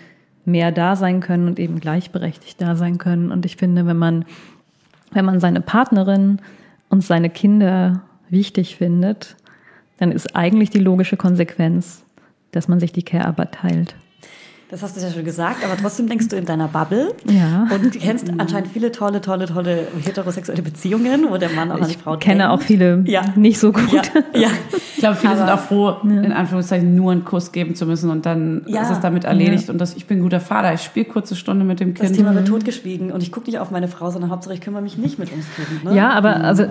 mehr da sein können und eben gleichberechtigt da sein können. Und ich finde, wenn man, wenn man seine Partnerin und seine Kinder wichtig findet, dann ist eigentlich die logische Konsequenz, dass man sich die Care-Arbeit teilt. Das hast du ja schon gesagt, aber trotzdem denkst du in deiner Bubble. Ja. Und du kennst anscheinend viele tolle, tolle, tolle heterosexuelle Beziehungen, wo der Mann auch an die Frau Ich kenne denkt. auch viele Ja. nicht so gut. Ja, ja. Ich glaube, viele sind Aber- auch froh, in Anführungszeichen nur einen Kuss geben zu müssen und dann Ja. ist es damit erledigt. Und das, ich bin ein guter Vater, ich spiele kurze Stunde mit dem Das Kind. Thema wird totgeschwiegen und ich gucke nicht auf meine Frau, sondern Hauptsache ich kümmere mich nicht mit ums Kind. Ne? Ja, aber also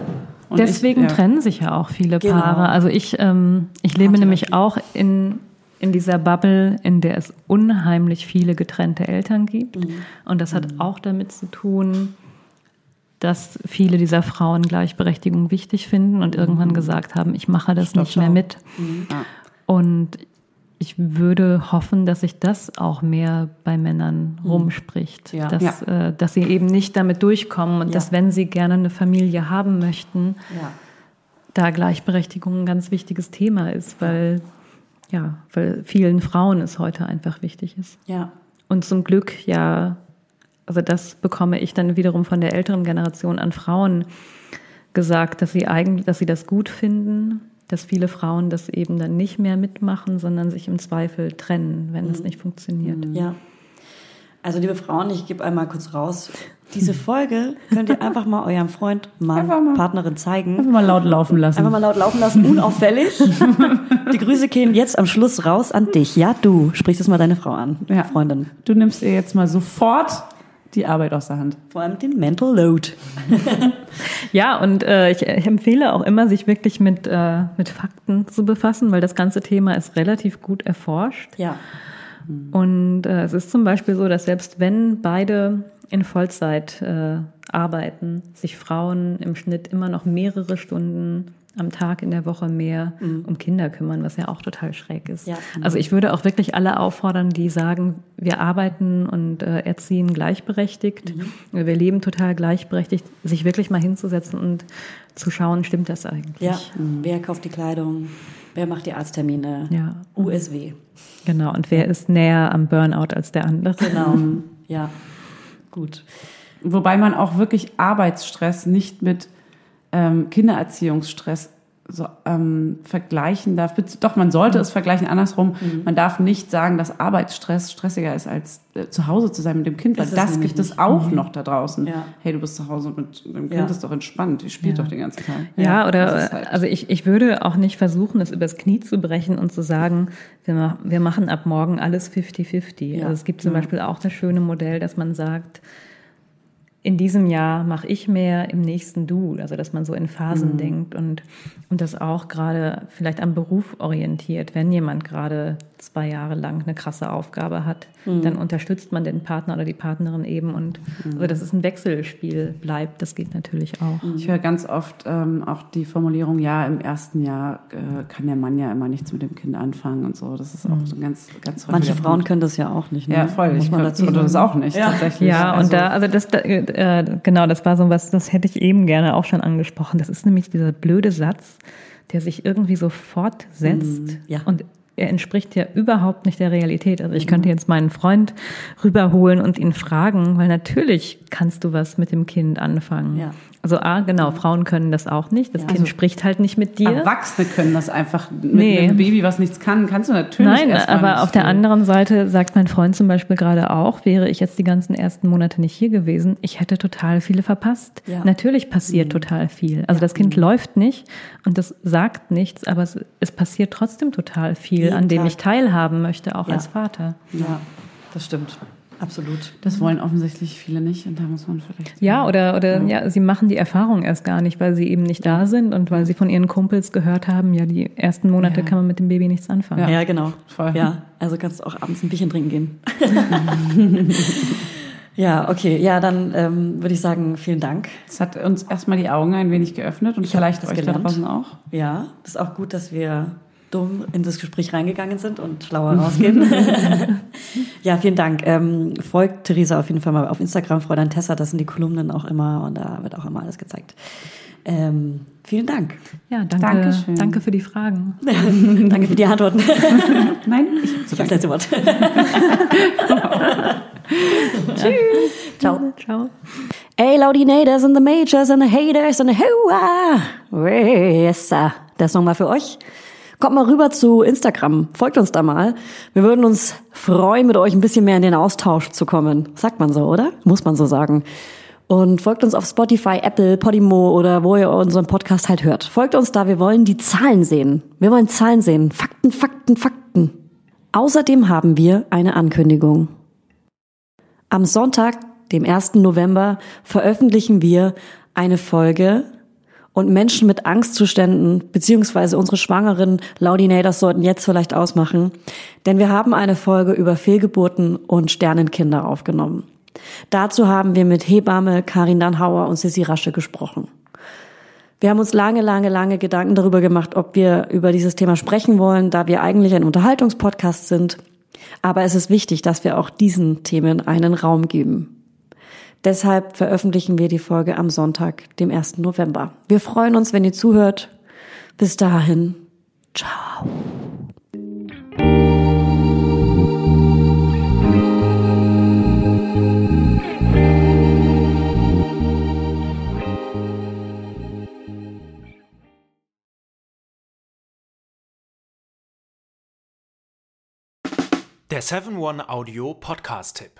Und deswegen ich- ja. trennen sich ja auch viele Genau. Paare. Also ich, ähm, ich lebe nämlich auch in, in dieser Bubble, in der es unheimlich viele getrennte Eltern gibt. Mhm. Und das hat auch damit zu tun, dass viele dieser Frauen Gleichberechtigung wichtig finden und Mhm. irgendwann gesagt haben, ich mache das Stopp, nicht mehr mit. Ja. Und ich würde hoffen, dass sich das auch mehr bei Männern rumspricht. Mhm. Ja. Dass, Ja. Äh, dass sie eben nicht damit durchkommen und dass, wenn sie gerne eine Familie haben möchten, da Gleichberechtigung ein ganz wichtiges Thema ist, weil, ja, weil vielen Frauen es heute einfach wichtig ist. Ja. Und zum Glück ja, also das bekomme ich dann wiederum von der älteren Generation an Frauen gesagt, dass sie eigentlich, dass sie das gut finden, dass viele Frauen das eben dann nicht mehr mitmachen, sondern sich im Zweifel trennen, wenn es nicht funktioniert. Ja. Also liebe Frauen, ich gebe einmal kurz raus. Diese Folge könnt ihr einfach mal eurem Freund, Mann, mal. Partnerin zeigen. Einfach mal laut laufen lassen. Einfach mal laut laufen lassen, unauffällig. Die Grüße gehen jetzt am Schluss raus an dich. Ja, du sprichst jetzt mal deine Frau an, Ja. Freundin. Du nimmst ihr jetzt mal sofort die Arbeit aus der Hand. Vor allem den Mental Load. Ja, und äh, ich, ich empfehle auch immer, sich wirklich mit, äh, mit Fakten zu befassen, weil das ganze Thema ist relativ gut erforscht. Ja. Und äh, es ist zum Beispiel so, dass selbst wenn beide in Vollzeit äh, arbeiten, sich Frauen im Schnitt immer noch mehrere Stunden am Tag in der Woche mehr um Kinder kümmern, was ja auch total schräg ist. Ja. Also ich würde auch wirklich alle auffordern, die sagen, wir arbeiten und äh, erziehen gleichberechtigt, wir leben total gleichberechtigt, sich wirklich mal hinzusetzen und zu schauen, stimmt das eigentlich? Ja. Wer kauft die Kleidung? Wer macht die Arzttermine? Ja. USW. Genau. Und wer ist näher am Burnout als der andere? Genau. Ja. Gut. Wobei man auch wirklich Arbeitsstress nicht mit ähm, Kindererziehungsstress so, ähm, vergleichen darf. Doch, man sollte Mhm. es vergleichen andersrum. Man darf nicht sagen, dass Arbeitsstress stressiger ist, als äh, zu Hause zu sein mit dem Kind, weil das gibt es auch noch da draußen. Ja. Hey, du bist zu Hause mit dem Kind, Ja. ist doch entspannt, die spielt doch den ganzen Tag. Ja, das oder halt- also ich, ich würde auch nicht versuchen, es übers Knie zu brechen und zu sagen, wir, wir machen ab morgen alles 50-50. Ja. Also es gibt zum Beispiel auch das schöne Modell, dass man sagt, in diesem Jahr mache ich mehr, im nächsten du. Also dass man so in Phasen denkt und, und das auch gerade vielleicht am Beruf orientiert. Wenn jemand gerade zwei Jahre lang eine krasse Aufgabe hat, dann unterstützt man den Partner oder die Partnerin eben und also dass es ein Wechselspiel bleibt, das geht natürlich auch. Ich höre ganz oft ähm, auch die Formulierung, ja, im ersten Jahr äh, kann der Mann ja immer nichts mit dem Kind anfangen und so. Das ist auch so ein ganz, ganz Manche Frauen Punkt. können das ja auch nicht. Ne? Ja, voll. Muss Ich man dazu sagen. das auch nicht, Ja. tatsächlich. Ja, Also- und da, also das, da, äh, genau, das war so was, das hätte ich eben gerne auch schon angesprochen. Das ist nämlich dieser blöde Satz, der sich irgendwie so fortsetzt. ja. Und er entspricht ja überhaupt nicht der Realität. Also ich könnte jetzt meinen Freund rüberholen und ihn fragen, weil natürlich kannst du was mit dem Kind anfangen. Ja. Also A, genau, Frauen können das auch nicht. Das Ja. Kind Also spricht halt nicht mit dir. Erwachsene können das einfach mit Nee. einem Baby, was nichts kann, kannst du natürlich Nein, aber auf der anderen Seite sagt mein Freund zum Beispiel gerade auch, wäre ich jetzt die ganzen ersten Monate nicht hier gewesen, ich hätte total viele verpasst. Ja. Natürlich passiert total viel. Also das Kind läuft nicht und das sagt nichts, aber es, es passiert trotzdem total viel. Jeden an dem Tag. ich teilhaben möchte, auch Ja. als Vater. Ja, das stimmt. Absolut. Das wollen offensichtlich viele nicht und da muss man vielleicht. Ja, oder, oder ja. sie machen die Erfahrung erst gar nicht, weil sie eben nicht da sind und weil sie von ihren Kumpels gehört haben, ja, die ersten Monate Ja. kann man mit dem Baby nichts anfangen. Ja, genau. Voll. Ja, also kannst du auch abends ein Bierchen trinken gehen. ja, okay. Ja, dann ähm, würde ich sagen, vielen Dank. Es hat uns erstmal die Augen ein wenig geöffnet und vielleicht was euch da gelernt. draußen auch. Ja, das ist auch gut, dass wir dumm in das Gespräch reingegangen sind und schlauer rausgehen. ja, vielen Dank. Ähm, folgt Theresa auf jeden Fall mal auf Instagram, Fräulein Tessa, das sind die Kolumnen auch immer und da wird auch immer alles gezeigt. Ähm, vielen Dank. Ja, danke, Dankeschön. danke für die Fragen. Danke für die Antworten. Nein, ich danken. das letzte Wort. Tschüss. Ciao. Ciao. Hey, Laudinators and the Majors and the Haters and the Hoa. Yes, sir. Der Song war für euch. Kommt mal rüber zu Instagram. Folgt uns da mal. Wir würden uns freuen, mit euch ein bisschen mehr in den Austausch zu kommen. Sagt man so, oder? Muss man so sagen. Und folgt uns auf Spotify, Apple, Podimo oder wo ihr unseren Podcast halt hört. Folgt uns da. Wir wollen die Zahlen sehen. Wir wollen Zahlen sehen. Fakten, Fakten, Fakten. Außerdem haben wir eine Ankündigung. Am Sonntag, dem 1. November, veröffentlichen wir eine Folge und Menschen mit Angstzuständen beziehungsweise unsere schwangeren Laudinators sollten jetzt vielleicht ausmachen, denn wir haben eine Folge über Fehlgeburten und Sternenkinder aufgenommen. Dazu haben wir mit Hebamme Karin Dannhauer und Sissi Rasche gesprochen. Wir haben uns lange, lange, lange Gedanken darüber gemacht, ob wir über dieses Thema sprechen wollen, da wir eigentlich ein Unterhaltungspodcast sind. Aber es ist wichtig, dass wir auch diesen Themen einen Raum geben. Deshalb veröffentlichen wir die Folge am Sonntag, dem 1. November. Wir freuen uns, wenn ihr zuhört. Bis dahin. Ciao. Der 7-One Audio Podcast-Tipp.